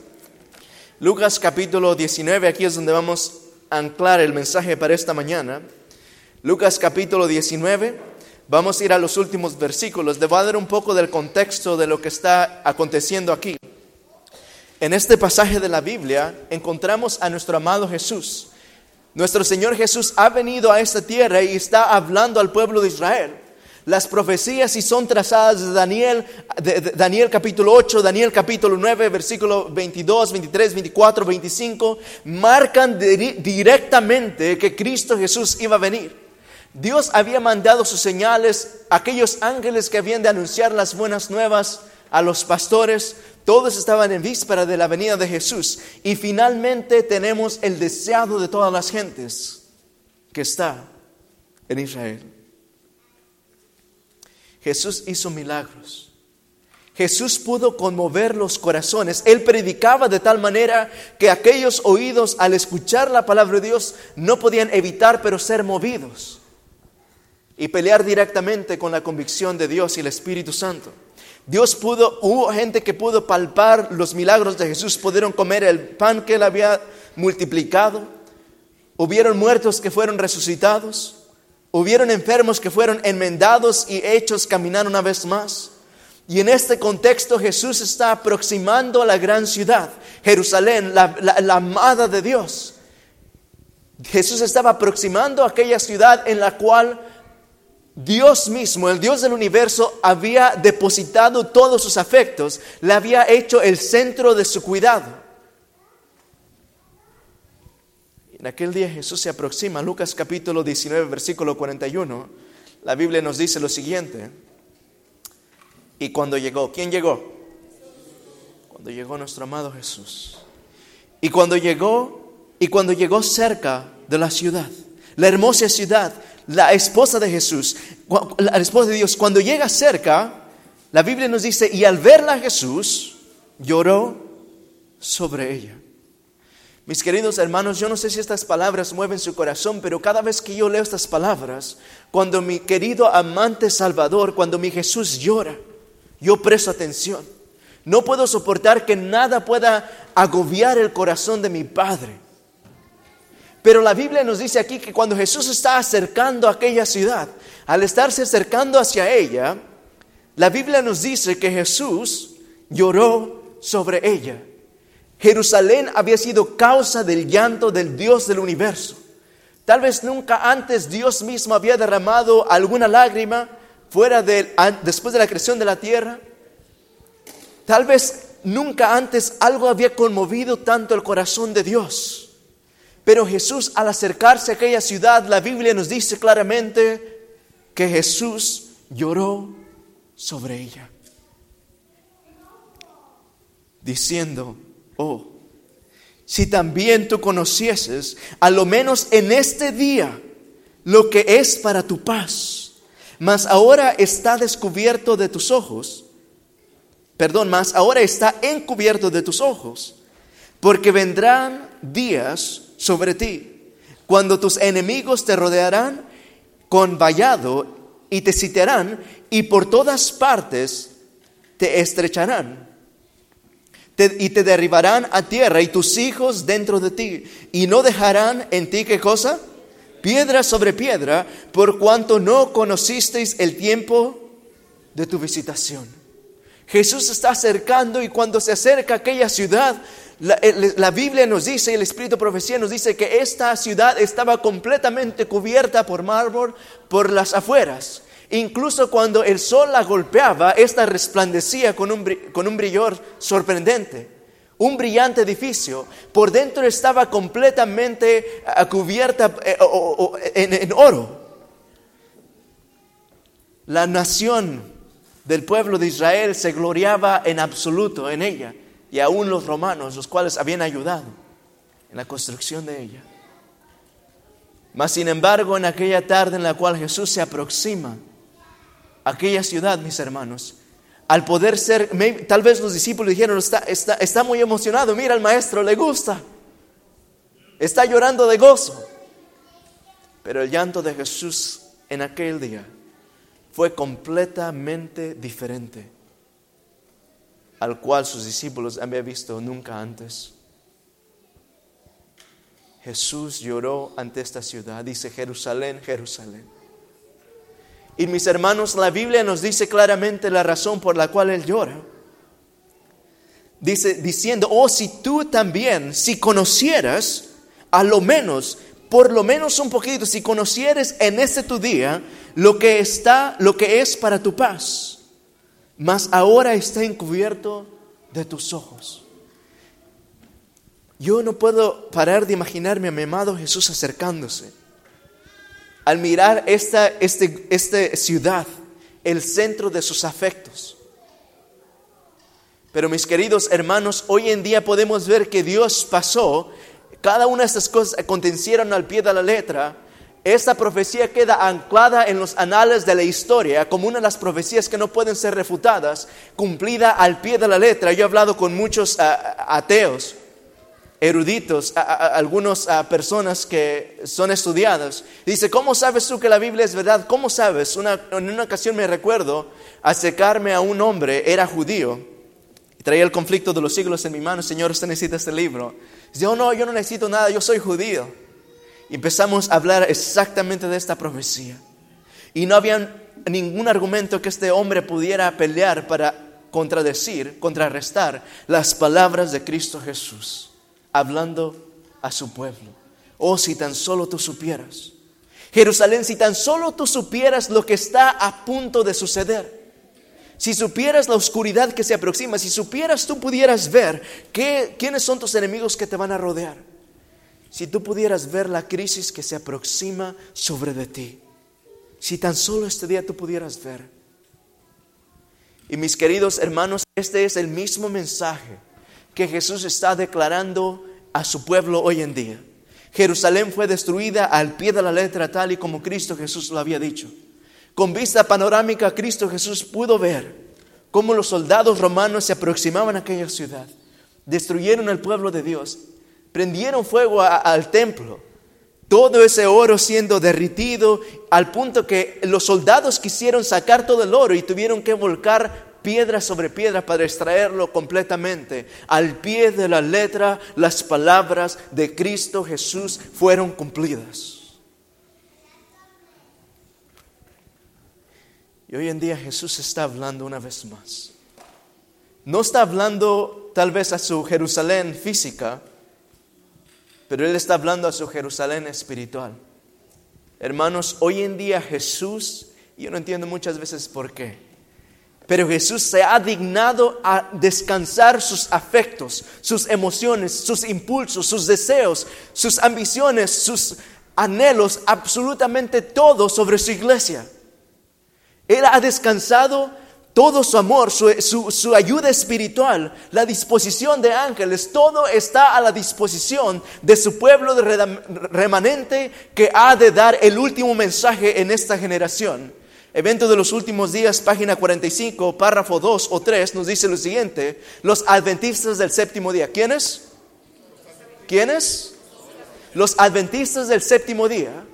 Lucas capítulo 19, aquí es donde vamos a anclar el mensaje para esta mañana. Lucas capítulo 19. Vamos a ir a los últimos versículos. Le voy a dar un poco del contexto de lo que está aconteciendo aquí. En este pasaje de la Biblia encontramos a nuestro amado Jesús. Nuestro Señor Jesús ha venido a esta tierra y está hablando al pueblo de Israel. Las profecías y son trazadas de Daniel, de, Daniel capítulo 8, Daniel capítulo 9, versículo 22, 23, 24, 25, marcan di directamente que Cristo Jesús iba a venir. Dios había mandado sus señales, aquellos ángeles que habían de anunciar las buenas nuevas a los pastores, todos estaban en víspera de la venida de Jesús. Y finalmente tenemos el deseado de todas las gentes que está en Israel. Jesús hizo milagros. Jesús pudo conmover los corazones. Él predicaba de tal manera que aquellos oídos al escuchar la palabra de Dios no podían evitar pero ser movidos y pelear directamente con la convicción de Dios y el Espíritu Santo. Dios pudo, hubo gente que pudo palpar los milagros de Jesús, pudieron comer el pan que él había multiplicado, hubieron muertos que fueron resucitados, hubieron enfermos que fueron enmendados y hechos caminar una vez más. Y en este contexto Jesús está aproximando a la gran ciudad, Jerusalén, la, la, la amada de Dios. Jesús estaba aproximando a aquella ciudad en la cual Dios mismo, el Dios del universo, había depositado todos sus afectos, le había hecho el centro de su cuidado. En aquel día Jesús se aproxima, Lucas capítulo 19, versículo 41. La Biblia nos dice lo siguiente. Y cuando llegó, ¿quién llegó? Cuando llegó nuestro amado Jesús. Y cuando llegó, y cuando llegó cerca de la ciudad, la hermosa ciudad, la esposa de Jesús, la esposa de Dios, cuando llega cerca, la Biblia nos dice, y al verla Jesús, lloró sobre ella. Mis queridos hermanos, yo no sé si estas palabras mueven su corazón, pero cada vez que yo leo estas palabras, cuando mi querido amante Salvador, cuando mi Jesús llora, yo presto atención. No puedo soportar que nada pueda agobiar el corazón de mi Padre. Pero la Biblia nos dice aquí que cuando Jesús está acercando a aquella ciudad, al estarse acercando hacia ella, la Biblia nos dice que Jesús lloró sobre ella. Jerusalén había sido causa del llanto del Dios del universo. Tal vez nunca antes Dios mismo había derramado alguna lágrima fuera de, después de la creación de la tierra. Tal vez nunca antes algo había conmovido tanto el corazón de Dios. Pero Jesús al acercarse a aquella ciudad, la Biblia nos dice claramente que Jesús lloró sobre ella, diciendo, oh, si también tú conocieses, a lo menos en este día, lo que es para tu paz, mas ahora está descubierto de tus ojos, perdón, mas ahora está encubierto de tus ojos, porque vendrán días sobre ti, cuando tus enemigos te rodearán con vallado y te sitiarán y por todas partes te estrecharán y te derribarán a tierra y tus hijos dentro de ti y no dejarán en ti qué cosa? Piedra sobre piedra por cuanto no conocisteis el tiempo de tu visitación. Jesús está acercando y cuando se acerca aquella ciudad, la, la, Biblia nos dice, el Espíritu de Profecía nos dice que esta ciudad estaba completamente cubierta por mármol por las afueras. Incluso cuando el sol la golpeaba, esta resplandecía con un, con un brillor sorprendente. Un brillante edificio. Por dentro estaba completamente ah, cubierta eh, en oro. La nación del pueblo de Israel se gloriaba en absoluto en ella. Y aún los romanos, los cuales habían ayudado en la construcción de ella. Mas sin embargo, en aquella tarde en la cual Jesús se aproxima aquella ciudad, mis hermanos, al poder ser, tal vez los discípulos dijeron, está, está, está muy emocionado, mira al maestro, le gusta, está llorando de gozo. Pero el llanto de Jesús en aquel día fue completamente diferente al cual sus discípulos habían visto nunca antes. Jesús lloró ante esta ciudad, dice Jerusalén, Jerusalén y mis hermanos, la Biblia nos dice claramente la razón por la cual Él llora. Dice, diciendo, oh, si tú también, si conocieras, a lo menos, por lo menos un poquito, si conocieres en este tu día lo que está, lo que es para tu paz, mas ahora está encubierto de tus ojos. Yo no puedo parar de imaginarme a mi amado Jesús acercándose al mirar esta, este, esta ciudad, el centro de sus afectos. Pero mis queridos hermanos, hoy en día podemos ver que Dios pasó, cada una de estas cosas acontecieron al pie de la letra. Esta profecía queda anclada en los anales de la historia como una de las profecías que no pueden ser refutadas, cumplida al pie de la letra. Yo he hablado con muchos ah, ateos eruditos, algunas personas que son estudiadas. Dice, ¿cómo sabes tú que la Biblia es verdad? ¿Cómo sabes? en una ocasión me recuerdo acercarme a un hombre, era judío, traía el conflicto de los siglos en mi mano, Señor, usted necesita este libro. Dice, oh no, yo no necesito nada, yo soy judío. Empezamos a hablar exactamente de esta profecía. Y no había ningún argumento que este hombre pudiera pelear para contradecir, contrarrestar las palabras de Cristo Jesús hablando a su pueblo. Oh, si tan solo tú supieras. Jerusalén, si tan solo tú supieras lo que está a punto de suceder. Si supieras la oscuridad que se aproxima, si supieras tú pudieras ver quiénes son tus enemigos que te van a rodear. Si tú pudieras ver la crisis que se aproxima sobre de ti, si tan solo este día tú pudieras ver. Y mis queridos hermanos, este es el mismo mensaje que Jesús está declarando a su pueblo hoy en día. Jerusalén fue destruida al pie de la letra tal y como Cristo Jesús lo había dicho. Con vista panorámica, Cristo Jesús pudo ver cómo los soldados romanos se aproximaban a aquella ciudad, destruyeron el pueblo de Dios, prendieron fuego al templo, todo ese oro siendo derritido al punto que los soldados quisieron sacar todo el oro y tuvieron que volcar piedra sobre piedra para extraerlo completamente. Al pie de la letra, las palabras de Cristo Jesús fueron cumplidas. Y hoy en día Jesús está hablando una vez más. No está hablando tal vez a su Jerusalén física, pero Él está hablando a su Jerusalén espiritual. Hermanos, hoy en día Jesús, yo no entiendo muchas veces por qué, pero Jesús se ha dignado a descansar sus afectos, sus emociones, sus impulsos, sus deseos, sus ambiciones, sus anhelos, absolutamente todo sobre su iglesia. Él ha descansado todo su amor, su, ayuda espiritual, la disposición de ángeles, todo está a la disposición de su pueblo remanente que ha de dar el último mensaje en esta generación. Evento de los últimos días, página 45, párrafo 2 o 3, nos dice lo siguiente, los adventistas del séptimo día. ¿Quiénes? ¿Quiénes? Los adventistas del séptimo día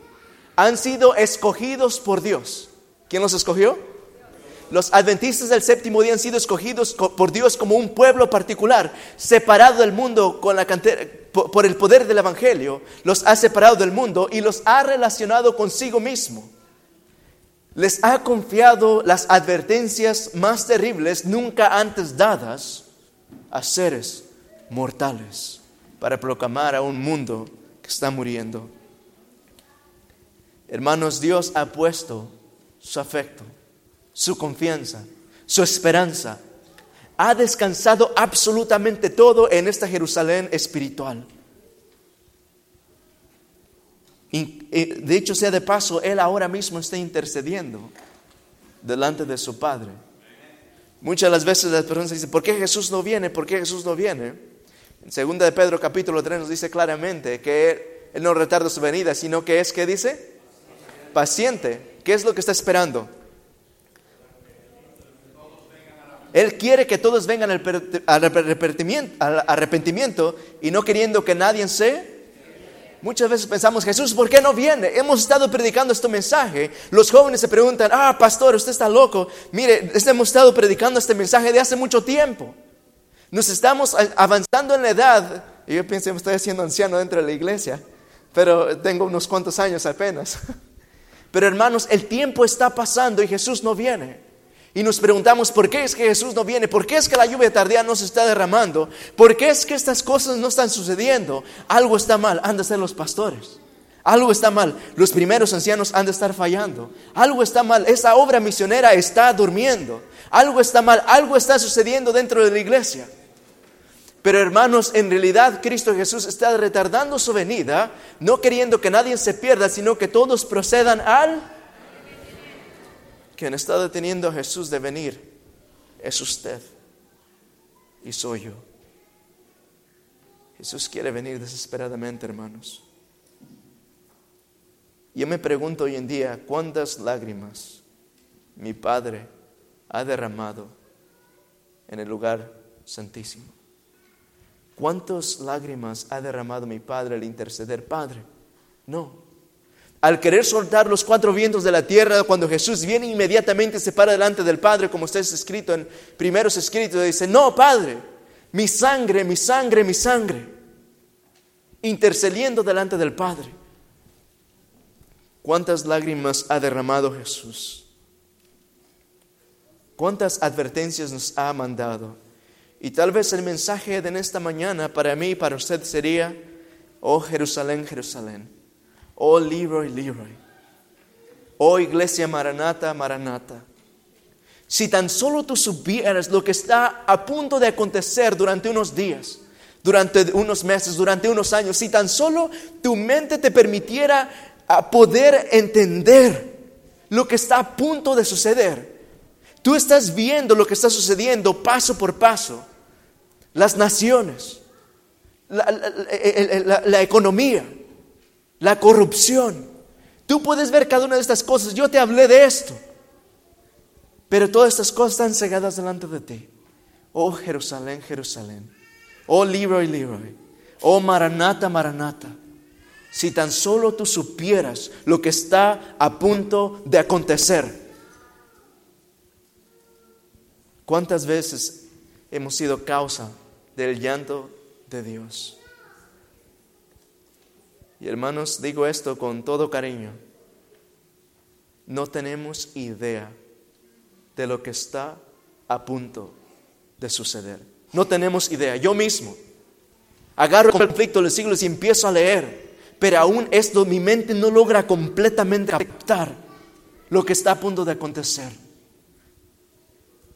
han sido escogidos por Dios. ¿Quién los escogió? Los adventistas del séptimo día han sido escogidos por Dios como un pueblo particular, separado del mundo por el poder del Evangelio. Los ha separado del mundo y los ha relacionado consigo mismo. Les ha confiado las advertencias más terribles nunca antes dadas a seres mortales para proclamar a un mundo que está muriendo. Hermanos, Dios ha puesto su afecto, su confianza, su esperanza. Ha descansado absolutamente todo en esta Jerusalén espiritual. Y, de hecho, sea de paso, Él ahora mismo está intercediendo delante de su Padre. Muchas las veces las personas dicen, ¿por qué Jesús no viene? ¿Por qué Jesús no viene? En 2 de Pedro capítulo 3 nos dice claramente que él, él no retarda su venida, sino que es, ¿qué dice? Paciente ¿Qué es lo que está esperando? Él quiere que todos vengan al arrepentimiento y no queriendo que nadie se... Muchas veces pensamos, Jesús, ¿por qué no viene? Hemos estado predicando este mensaje. Los jóvenes se preguntan, ah, pastor, usted está loco. Mire, hemos estado predicando este mensaje de hace mucho tiempo. Nos estamos avanzando en la edad. Y yo pienso, me estoy haciendo anciano dentro de la iglesia, pero tengo unos cuantos años apenas. Pero hermanos, el tiempo está pasando y Jesús no viene. Y nos preguntamos, ¿por qué es que Jesús no viene? ¿Por qué es que la lluvia tardía no se está derramando? ¿Por qué es que estas cosas no están sucediendo? Algo está mal, han de ser los pastores. Algo está mal, los primeros ancianos han de estar fallando. Algo está mal, esa obra misionera está durmiendo. Algo está mal, algo está sucediendo dentro de la iglesia. Pero hermanos, en realidad Cristo Jesús está retardando su venida, no queriendo que nadie se pierda, sino que todos procedan al... Quien está deteniendo a Jesús de venir es usted y soy yo. Jesús quiere venir desesperadamente, hermanos. Yo me pregunto hoy en día cuántas lágrimas mi Padre ha derramado en el lugar santísimo. ¿Cuántas lágrimas ha derramado mi Padre al interceder? Padre, no. Al querer soltar los cuatro vientos de la tierra, cuando Jesús viene inmediatamente se para delante del Padre, como está escrito en primeros escritos, dice, no, Padre, mi sangre, mi sangre, mi sangre, intercediendo delante del Padre. ¿Cuántas lágrimas ha derramado Jesús? ¿Cuántas advertencias nos ha mandado? Y tal vez el mensaje de esta mañana para mí y para usted sería, oh Jerusalén, Jerusalén, oh Leroy, Leroy, oh Iglesia Maranata, Maranata. Si tan solo tú supieras lo que está a punto de acontecer durante unos días, durante unos meses, durante unos años, si tan solo tu mente te permitiera poder entender lo que está a punto de suceder. Tú estás viendo lo que está sucediendo paso por paso. Las naciones, la- la economía, la corrupción. Tú puedes ver cada una de estas cosas. Yo te hablé de esto. Pero todas estas cosas están cegadas delante de ti. Oh Jerusalén, Jerusalén. Oh Leroy, Leroy. Oh Maranata, Maranata. Si tan solo tú supieras lo que está a punto de acontecer. ¿Cuántas veces hemos sido causa del llanto de Dios? Y hermanos, digo esto con todo cariño. No tenemos idea de lo que está a punto de suceder. No tenemos idea. Yo mismo agarro el conflicto de los siglos y empiezo a leer, pero aún esto mi mente no logra completamente captar lo que está a punto de acontecer.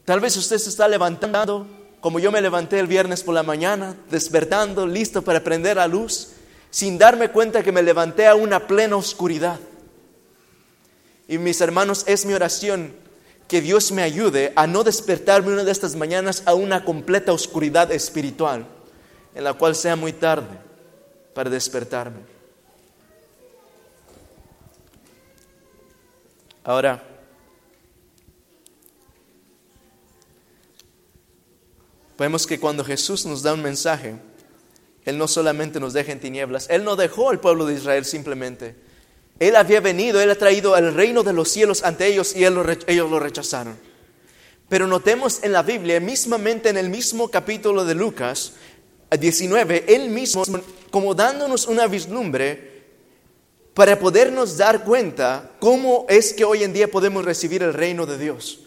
Tal vez usted se está levantando como yo me levanté el viernes por la mañana, despertando, listo para prender la luz, sin darme cuenta que me levanté a una plena oscuridad. Y mis hermanos, es mi oración que Dios me ayude a no despertarme una de estas mañanas a una completa oscuridad espiritual, en la cual sea muy tarde para despertarme. Ahora, vemos que cuando Jesús nos da un mensaje, Él no solamente nos deja en tinieblas, Él no dejó al pueblo de Israel simplemente. Él había venido, Él ha traído el reino de los cielos ante ellos y ellos lo rechazaron. Pero notemos en la Biblia, mismamente en el mismo capítulo de Lucas 19, Él mismo, como dándonos una vislumbre para podernos dar cuenta cómo es que hoy en día podemos recibir el reino de Dios.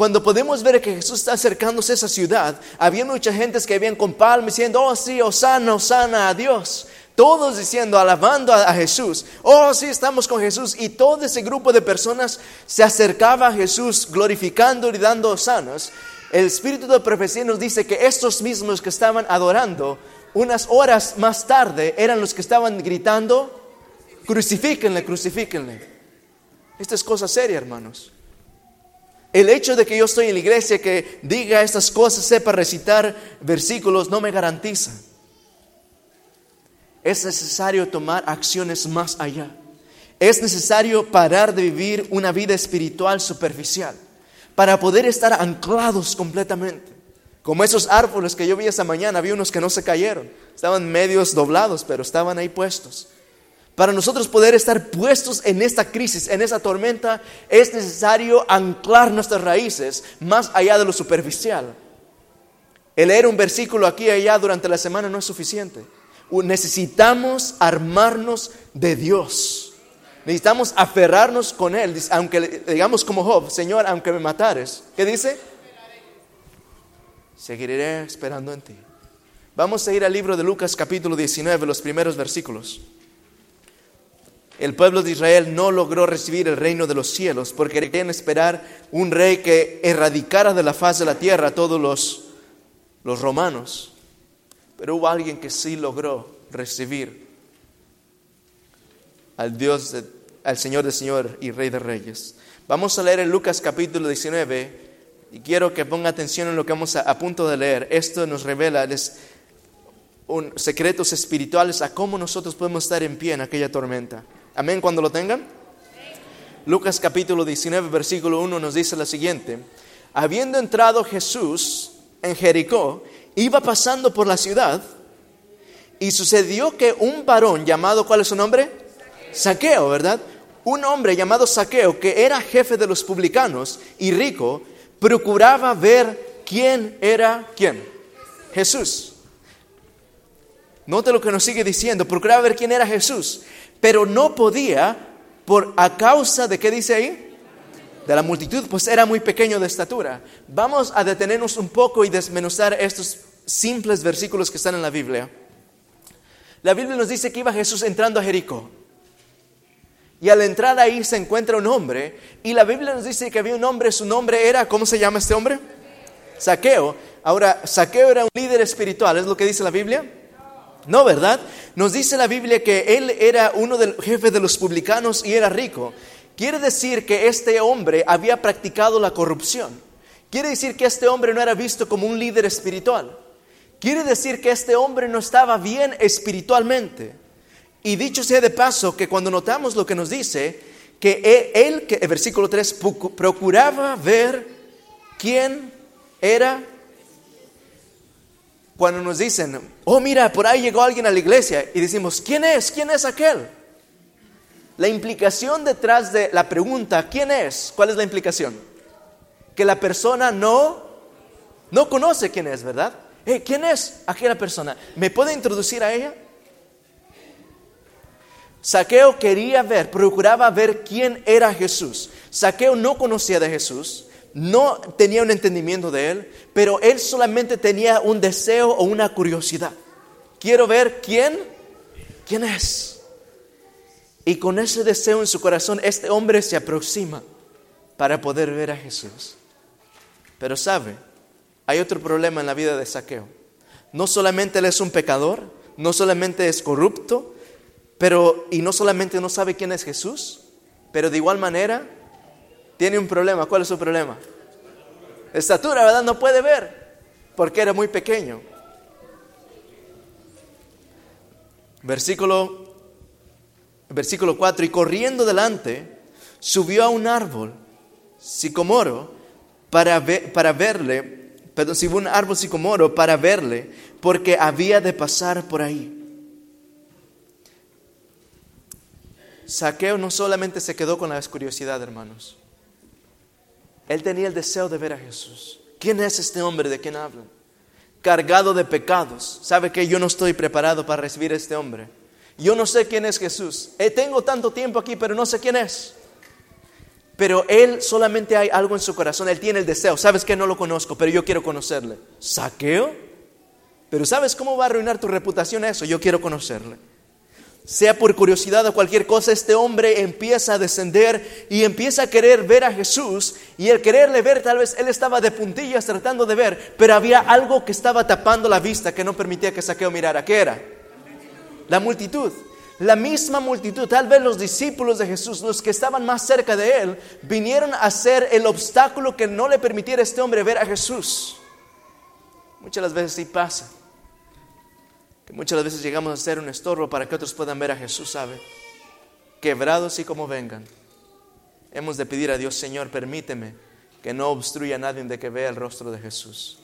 Cuando podemos ver que Jesús está acercándose a esa ciudad, había mucha gente que habían con palmas diciendo, oh sí, Osana, Osana a Dios. Todos diciendo, alabando a, a Jesús. Oh sí, estamos con Jesús. Y todo ese grupo de personas se acercaba a Jesús glorificando y dando osanas. El espíritu de profecía nos dice que estos mismos que estaban adorando, unas horas más tarde, eran los que estaban gritando, crucifíquenle, crucifíquenle. Esta es cosa seria, hermanos. El hecho de que yo estoy en la iglesia, que diga estas cosas, sepa recitar versículos, no me garantiza. Es necesario tomar acciones más allá. Es necesario parar de vivir una vida espiritual superficial para poder estar anclados completamente. Como esos árboles que yo vi esa mañana, vi unos que no se cayeron, estaban medios doblados, pero estaban ahí puestos. Para nosotros poder estar puestos en esta crisis, en esa tormenta, es necesario anclar nuestras raíces más allá de lo superficial. El leer un versículo aquí y allá durante la semana no es suficiente. Necesitamos armarnos de Dios. Necesitamos aferrarnos con Él. Aunque digamos como Job, Señor, aunque me matares. ¿Qué dice? Seguiré esperando en ti. Vamos a ir al libro de Lucas capítulo 19, los primeros versículos. El pueblo de Israel no logró recibir el reino de los cielos porque querían esperar un rey que erradicara de la faz de la tierra a todos los, los romanos. Pero hubo alguien que sí logró recibir al Dios, al Señor de Señor y Rey de Reyes. Vamos a leer en Lucas capítulo 19 y quiero que ponga atención en lo que vamos a, a punto de leer. Esto nos revela les- secretos espirituales a cómo nosotros podemos estar en pie en aquella tormenta. Amén cuando lo tengan. Lucas capítulo 19, versículo 1 nos dice lo siguiente. Habiendo entrado Jesús en Jericó, iba pasando por la ciudad y sucedió que un varón llamado, ¿cuál es su nombre? Saqueo, ¿verdad? Un hombre llamado Saqueo, que era jefe de los publicanos y rico, procuraba ver quién era quién. Jesús. Note lo que nos sigue diciendo, procuraba ver quién era Jesús, pero no podía por a causa de qué dice ahí? De la multitud, pues era muy pequeño de estatura. Vamos a detenernos un poco y desmenuzar estos simples versículos que están en la Biblia. La Biblia nos dice que iba Jesús entrando a Jericó. Y al entrar ahí se encuentra un hombre. Y la Biblia nos dice que había un hombre, su nombre era, ¿cómo se llama este hombre? Saqueo. Ahora, Saqueo era un líder espiritual, ¿es lo que dice la Biblia? No, ¿verdad? Nos dice la Biblia que él era uno del jefe de los publicanos y era rico. Quiere decir que este hombre había practicado la corrupción. Quiere decir que este hombre no era visto como un líder espiritual. Quiere decir que este hombre no estaba bien espiritualmente. Y dicho sea de paso, que cuando notamos lo que nos dice, que e, él, que el versículo 3, procuraba ver quién era. Cuando nos dicen, oh mira, por ahí llegó alguien a la iglesia y decimos, ¿quién es? ¿Quién es aquel? La implicación detrás de la pregunta, ¿quién es? ¿Cuál es la implicación? Que la persona no, no conoce quién es, ¿verdad? ¿Quién es aquella persona? ¿Me puede introducir a ella? Saqueo quería ver, procuraba ver quién era Jesús. Saqueo no conocía de Jesús, no tenía un entendimiento de él, pero él solamente tenía un deseo o una curiosidad. Quiero ver quién, quién es. Y con ese deseo en su corazón, este hombre se aproxima para poder ver a Jesús. Pero sabe, hay otro problema en la vida de Saqueo. No solamente él es un pecador, no solamente es corrupto, pero, y no solamente no sabe quién es Jesús, pero de igual manera tiene un problema. ¿Cuál es su problema? Estatura, ¿verdad? No puede ver, porque era muy pequeño. Versículo, versículo 4, y corriendo delante, subió a un árbol, sicomoro, para, para verle, perdón, subió un árbol sicomoro para verle, porque había de pasar por ahí. Saqueo no solamente se quedó con la curiosidad, hermanos. Él tenía el deseo de ver a Jesús. ¿Quién es este hombre de quien hablan? Cargado de pecados. ¿Sabe que yo no estoy preparado para recibir a este hombre? Yo no sé quién es Jesús. Eh, tengo tanto tiempo aquí, pero no sé quién es. Pero él solamente hay algo en su corazón. Él tiene el deseo. Sabes que no lo conozco, pero yo quiero conocerle. ¿Saqueo? Pero ¿sabes cómo va a arruinar tu reputación eso? Yo quiero conocerle sea por curiosidad o cualquier cosa, este hombre empieza a descender y empieza a querer ver a Jesús. Y el quererle ver, tal vez él estaba de puntillas tratando de ver, pero había algo que estaba tapando la vista que no permitía que Saqueo mirara. ¿Qué era? La multitud. La misma multitud, tal vez los discípulos de Jesús, los que estaban más cerca de él, vinieron a ser el obstáculo que no le permitiera a este hombre ver a Jesús. Muchas las veces sí pasa muchas veces llegamos a ser un estorbo para que otros puedan ver a Jesús, ¿sabe? Quebrados y como vengan. Hemos de pedir a Dios, Señor, permíteme que no obstruya a nadie de que vea el rostro de Jesús.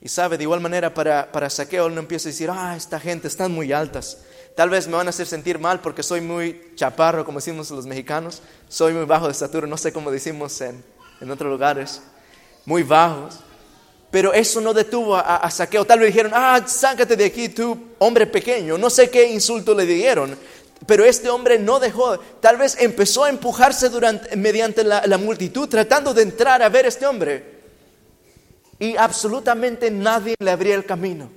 Y sabe, de igual manera para, para Saqueo, él no empieza a decir, ah, esta gente están muy altas. Tal vez me van a hacer sentir mal porque soy muy chaparro, como decimos los mexicanos. Soy muy bajo de estatura, no sé cómo decimos en, en otros lugares. Muy bajos. Pero eso no detuvo a, Saqueo. Tal vez dijeron, ah, sácate de aquí tú, hombre pequeño. No sé qué insulto le dieron. Pero este hombre no dejó, tal vez empezó a empujarse durante, mediante la, multitud tratando de entrar a ver a este hombre. Y absolutamente nadie le abría el camino.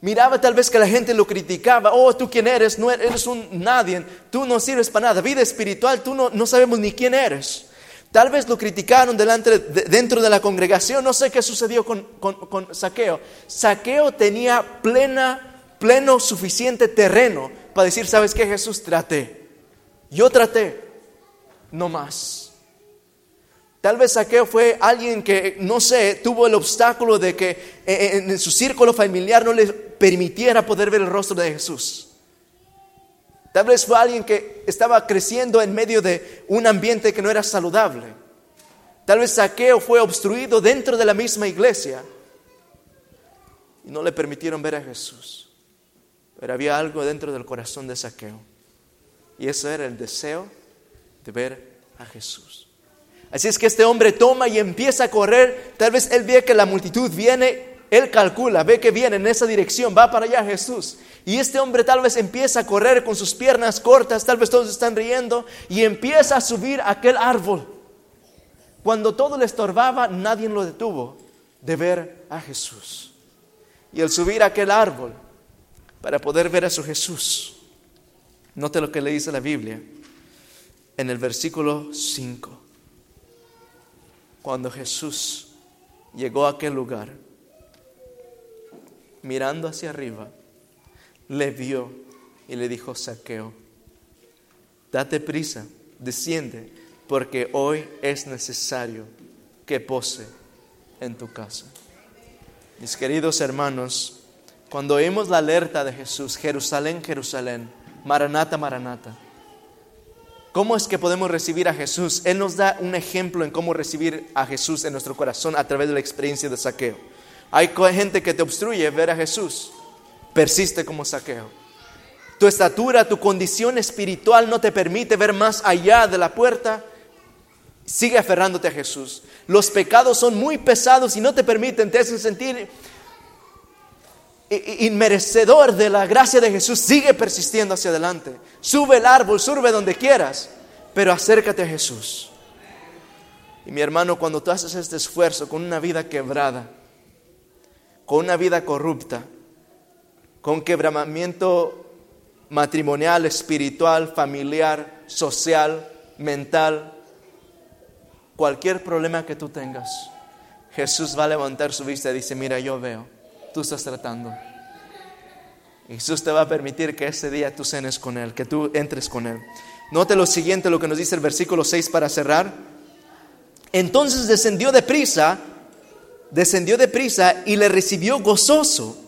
Miraba tal vez que la gente lo criticaba. Oh, tú quién eres, no eres un nadie, tú no sirves para nada. Vida espiritual, tú no, no sabemos ni quién eres. Tal vez lo criticaron delante, dentro de la congregación. No sé qué sucedió con, Saqueo. Saqueo tenía plena, pleno, suficiente terreno para decir, ¿sabes qué, Jesús? Traté. Yo traté. No más. Tal vez Saqueo fue alguien que, no sé, tuvo el obstáculo de que eh, eh, en su círculo familiar no le permitiera poder ver el rostro de Jesús. Tal vez fue alguien que estaba creciendo en medio de un ambiente que no era saludable. Tal vez Saqueo fue obstruido dentro de la misma iglesia y no le permitieron ver a Jesús. Pero había algo dentro del corazón de Saqueo y eso era el deseo de ver a Jesús. Así es que este hombre toma y empieza a correr. Tal vez él ve que la multitud viene él calcula, ve que viene en esa dirección, va para allá Jesús. Y este hombre tal vez empieza a correr con sus piernas cortas, tal vez todos están riendo, y empieza a subir aquel árbol. Cuando todo le estorbaba, nadie lo detuvo de ver a Jesús. Y el subir aquel árbol para poder ver a su Jesús, note lo que le dice la Biblia en el versículo 5. Cuando Jesús llegó a aquel lugar, mirando hacia arriba, le vio y le dijo, Saqueo, date prisa, desciende, porque hoy es necesario que pose en tu casa. Mis queridos hermanos, cuando oímos la alerta de Jesús, Jerusalén, Jerusalén, Maranata, Maranata, ¿cómo es que podemos recibir a Jesús? Él nos da un ejemplo en cómo recibir a Jesús en nuestro corazón a través de la experiencia de saqueo. Hay gente que te obstruye ver a Jesús, persiste como saqueo. Tu estatura, tu condición espiritual no te permite ver más allá de la puerta. Sigue aferrándote a Jesús. Los pecados son muy pesados y no te permiten, te hacen sentir inmerecedor de la gracia de Jesús. Sigue persistiendo hacia adelante. Sube el árbol, sube donde quieras, pero acércate a Jesús. Y mi hermano, cuando tú haces este esfuerzo con una vida quebrada, con una vida corrupta, con quebramiento matrimonial, espiritual, familiar, social, mental, cualquier problema que tú tengas, Jesús va a levantar su vista y dice, mira, yo veo, tú estás tratando. Jesús te va a permitir que ese día tú cenes con Él, que tú entres con Él. Note lo siguiente, lo que nos dice el versículo 6 para cerrar. Entonces descendió de prisa, descendió de prisa y le recibió gozoso.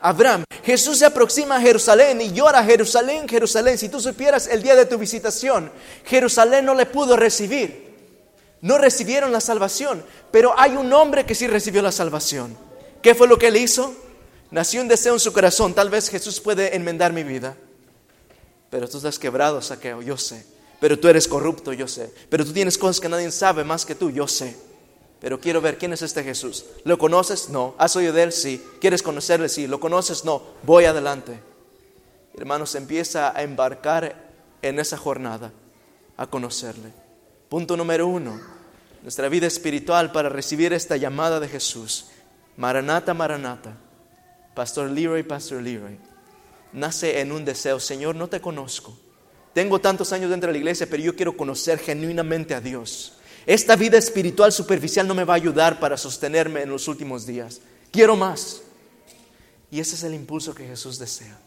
Abraham. Jesús se aproxima a Jerusalén y llora, Jerusalén, Jerusalén. Si tú supieras el día de tu visitación, Jerusalén no le pudo recibir. No recibieron la salvación, pero hay un hombre que sí recibió la salvación. ¿Qué fue lo que él hizo? Nació un deseo en su corazón. Tal vez Jesús puede enmendar mi vida. Pero tú estás quebrado, saqueo, yo sé. Pero tú eres corrupto, yo sé. Pero tú tienes cosas que nadie sabe más que tú, yo sé. Pero quiero ver quién es este Jesús. ¿Lo conoces? No. ¿Has oído de él? Sí. ¿Quieres conocerle? Sí. ¿Lo conoces? No. Voy adelante. Hermanos, empieza a embarcar en esa jornada, a conocerle. Punto número uno, nuestra vida espiritual para recibir esta llamada de Jesús. Maranata, Maranata. Pastor Leroy, Pastor Leroy. Nace en un deseo, Señor, no te conozco. Tengo tantos años dentro de la iglesia, pero yo quiero conocer genuinamente a Dios. Esta vida espiritual superficial no me va a ayudar para sostenerme en los últimos días. Quiero más. Y ese es el impulso que Jesús desea.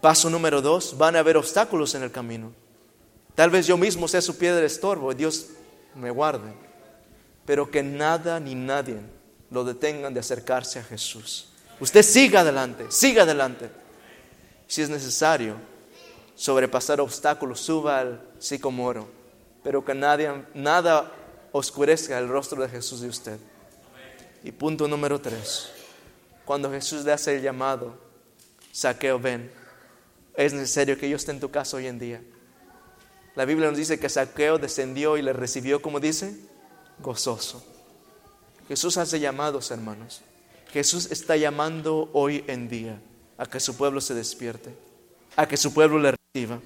Paso número dos, van a haber obstáculos en el camino. Tal vez yo mismo sea su piedra de estorbo, Dios me guarde. Pero que nada ni nadie lo detengan de acercarse a Jesús. Usted siga adelante, siga adelante. Si es necesario sobrepasar obstáculos, suba al sicomoro, pero que nadie, nada oscurezca el rostro de Jesús de usted. Y punto número tres, cuando Jesús le hace el llamado, saqueo, ven, es necesario que yo esté en tu casa hoy en día. La Biblia nos dice que Saqueo descendió y le recibió, como dice, gozoso. Jesús hace llamados, hermanos. Jesús está llamando hoy en día a que su pueblo se despierte, a que su pueblo le reciba.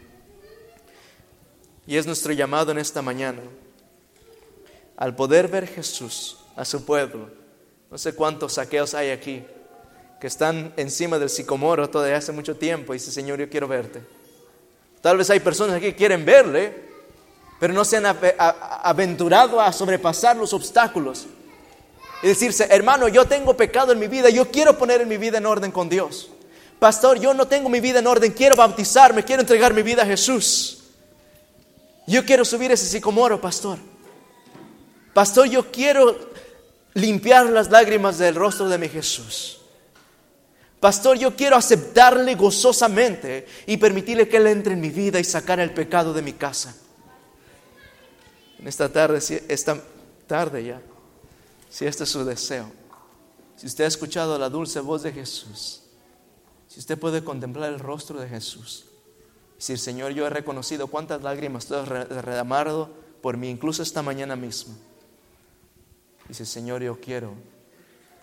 Y es nuestro llamado en esta mañana, al poder ver Jesús a su pueblo. No sé cuántos saqueos hay aquí que están encima del sicomoro todavía hace mucho tiempo y dice, Señor, yo quiero verte. Tal vez hay personas aquí que quieren verle, pero no se han aventurado a sobrepasar los obstáculos. Y decirse, hermano, yo tengo pecado en mi vida, yo quiero poner en mi vida en orden con Dios. Pastor, yo no tengo mi vida en orden, quiero bautizarme, quiero entregar mi vida a Jesús. Yo quiero subir ese sicomoro, pastor. Pastor, yo quiero limpiar las lágrimas del rostro de mi Jesús. Pastor, yo quiero aceptarle gozosamente y permitirle que Él entre en mi vida y sacar el pecado de mi casa. En esta tarde, esta tarde ya, si este es su deseo, si usted ha escuchado la dulce voz de Jesús, si usted puede contemplar el rostro de Jesús, decir, Señor, yo he reconocido cuántas lágrimas tú has derramado por mí, incluso esta mañana misma. Dice, Señor, yo quiero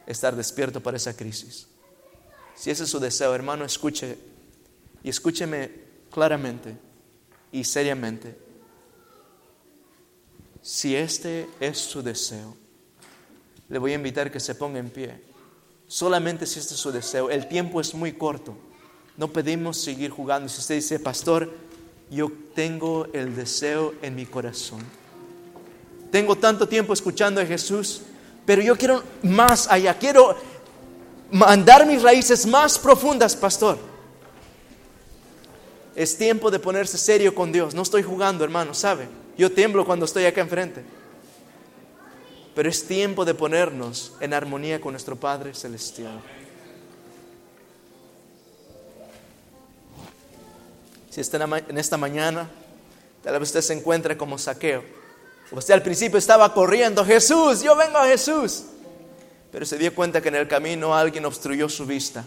estar despierto para esa crisis. Si ese es su deseo, hermano, escuche y escúcheme claramente y seriamente. Si este es su deseo, le voy a invitar que se ponga en pie. Solamente si este es su deseo. El tiempo es muy corto. No pedimos seguir jugando. Si usted dice, pastor, yo tengo el deseo en mi corazón. Tengo tanto tiempo escuchando a Jesús, pero yo quiero más allá. Quiero mandar mis raíces más profundas, pastor. Es tiempo de ponerse serio con Dios. No estoy jugando, hermano, ¿sabe? Yo tiemblo cuando estoy acá enfrente. Pero es tiempo de ponernos en armonía con nuestro Padre Celestial. Si está en esta mañana, tal vez usted se encuentre como saqueo. Usted al principio estaba corriendo, Jesús, yo vengo a Jesús. Pero se dio cuenta que en el camino alguien obstruyó su vista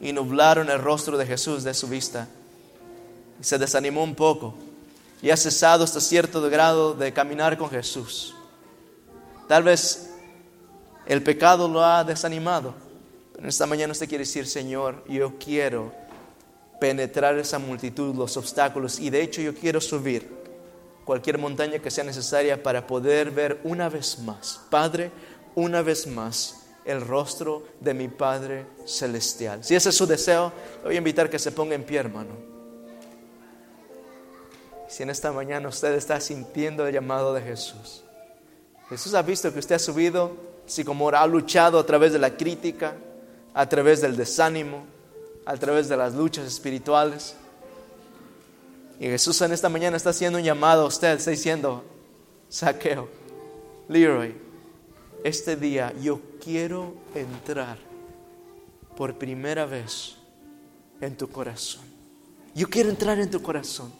y nublaron el rostro de Jesús de su vista. Y se desanimó un poco y ha cesado hasta cierto grado de caminar con Jesús. Tal vez el pecado lo ha desanimado, pero esta mañana usted quiere decir, Señor, yo quiero penetrar esa multitud, los obstáculos, y de hecho yo quiero subir cualquier montaña que sea necesaria para poder ver una vez más, Padre, una vez más el rostro de mi Padre Celestial. Si ese es su deseo, le voy a invitar que se ponga en pie, hermano. Si en esta mañana usted está sintiendo el llamado de Jesús, Jesús ha visto que usted ha subido, si como ha luchado a través de la crítica, a través del desánimo, a través de las luchas espirituales. Y Jesús en esta mañana está haciendo un llamado a usted, está diciendo, saqueo, Leroy, este día yo quiero entrar por primera vez en tu corazón. Yo quiero entrar en tu corazón.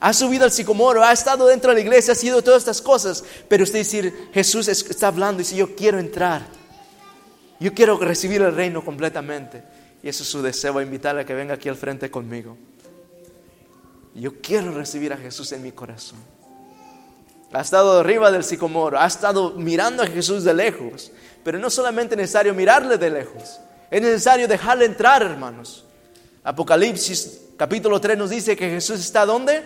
Ha subido al sicomoro, ha estado dentro de la iglesia, ha sido todas estas cosas, pero usted decir, Jesús está hablando y dice, yo quiero entrar. Yo quiero recibir el reino completamente. Y eso es su deseo, invitarle a que venga aquí al frente conmigo. Yo quiero recibir a Jesús en mi corazón. Ha estado arriba del sicomoro, ha estado mirando a Jesús de lejos, pero no solamente es necesario mirarle de lejos, es necesario dejarle entrar, hermanos. Apocalipsis capítulo 3 nos dice que Jesús está ¿dónde?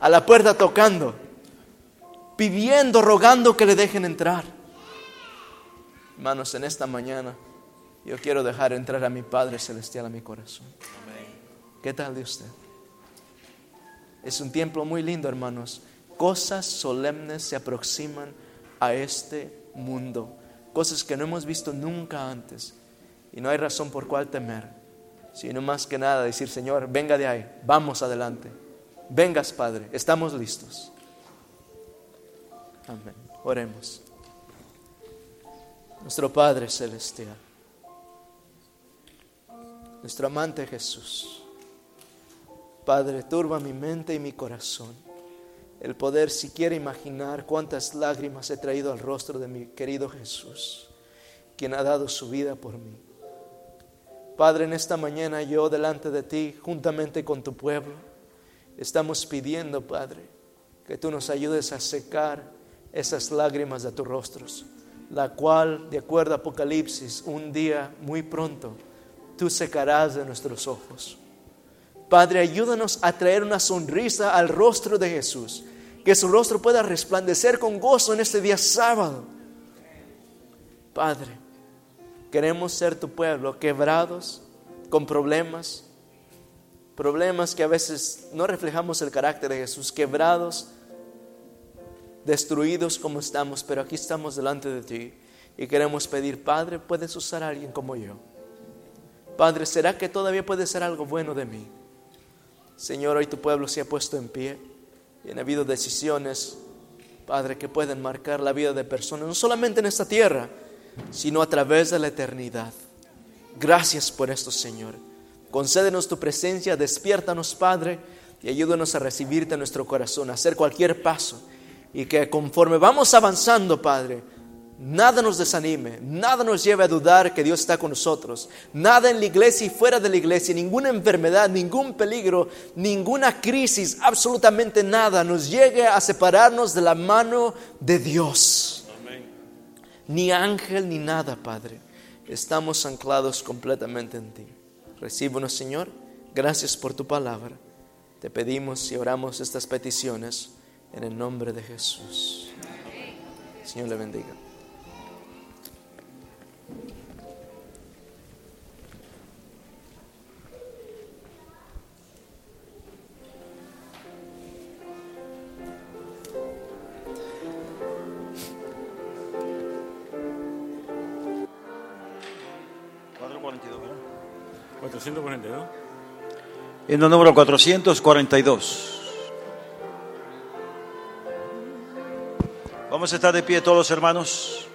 A la puerta tocando, pidiendo, rogando que le dejen entrar. Hermanos, en esta mañana yo quiero dejar entrar a mi Padre Celestial a mi corazón. ¿Qué tal de usted? Es un tiempo muy lindo, hermanos. Cosas solemnes se aproximan a este mundo. Cosas que no hemos visto nunca antes. Y no hay razón por cual temer. Sino más que nada decir, Señor, venga de ahí. Vamos adelante. Vengas, Padre. Estamos listos. Amén. Oremos. Nuestro Padre Celestial nuestro amante Jesús. Padre, turba mi mente y mi corazón. El poder siquiera imaginar cuántas lágrimas he traído al rostro de mi querido Jesús, quien ha dado su vida por mí. Padre, en esta mañana yo delante de ti, juntamente con tu pueblo, estamos pidiendo, Padre, que tú nos ayudes a secar esas lágrimas de tus rostros, la cual, de acuerdo a Apocalipsis, un día muy pronto, tú secarás de nuestros ojos. Padre, ayúdanos a traer una sonrisa al rostro de Jesús, que su rostro pueda resplandecer con gozo en este día sábado. Padre, queremos ser tu pueblo, quebrados, con problemas, problemas que a veces no reflejamos el carácter de Jesús, quebrados, destruidos como estamos, pero aquí estamos delante de ti y queremos pedir, Padre, puedes usar a alguien como yo Padre, ¿será que todavía puede ser algo bueno de mí? Señor, hoy tu pueblo se ha puesto en pie y han habido decisiones, Padre, que pueden marcar la vida de personas, no solamente en esta tierra, sino a través de la eternidad. Gracias por esto, Señor. Concédenos tu presencia, despiértanos, Padre, y ayúdanos a recibirte en nuestro corazón, a hacer cualquier paso. Y que conforme vamos avanzando, Padre, Nada nos desanime, nada nos lleve a dudar que Dios está con nosotros. Nada en la iglesia y fuera de la iglesia, ninguna enfermedad, ningún peligro, ninguna crisis, absolutamente nada nos llegue a separarnos de la mano de Dios. Ni ángel ni nada, Padre. estamos anclados completamente en ti. Recíbenos, Señor. Gracias por tu palabra. Te pedimos y oramos estas peticiones en el nombre de Jesús. Señor le bendiga. 442. En el número 442. Vamos a estar de pie todos los hermanos.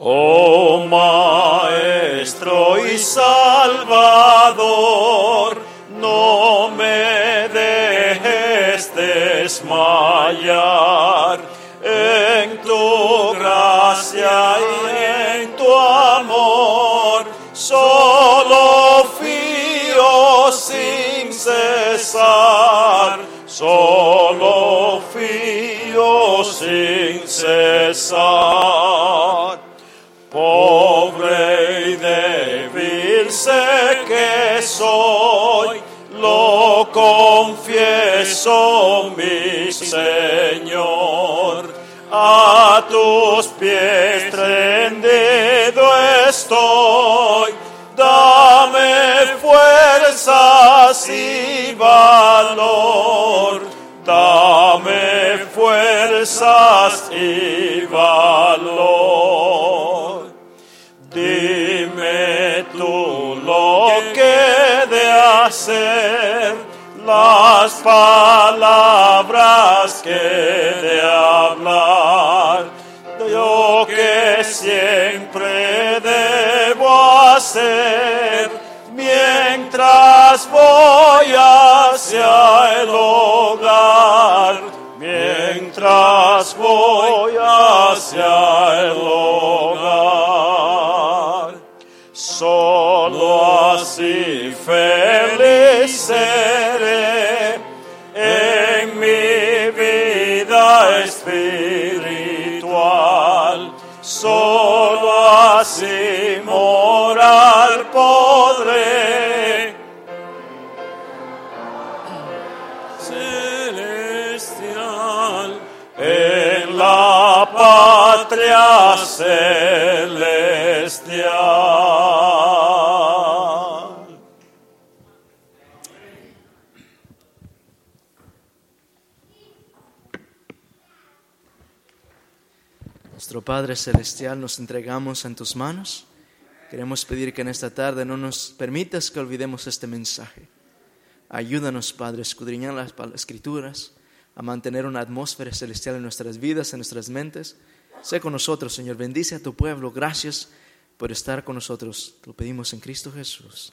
Oh Maestro y Salvador, no me dejes desmayar en tu gracia y en tu amor. Solo fío sin cesar, solo fío sin cesar. Confieso, mi Señor. A tus pies rendido estoy, dame fuerzas y valor. Dame fuerzas y valor. Las palabras que de hablar, yo que siempre debo hacer, mientras voy hacia el hogar, mientras voy hacia celestial. Nuestro Padre Celestial, nos entregamos en tus manos. Queremos pedir que en esta tarde no nos permitas que olvidemos este mensaje. Ayúdanos, Padre, a escudriñar las escrituras, a mantener una atmósfera celestial en nuestras vidas, en nuestras mentes. Sé con nosotros, Señor. Bendice a tu pueblo. Gracias por estar con nosotros. Lo pedimos en Cristo Jesús.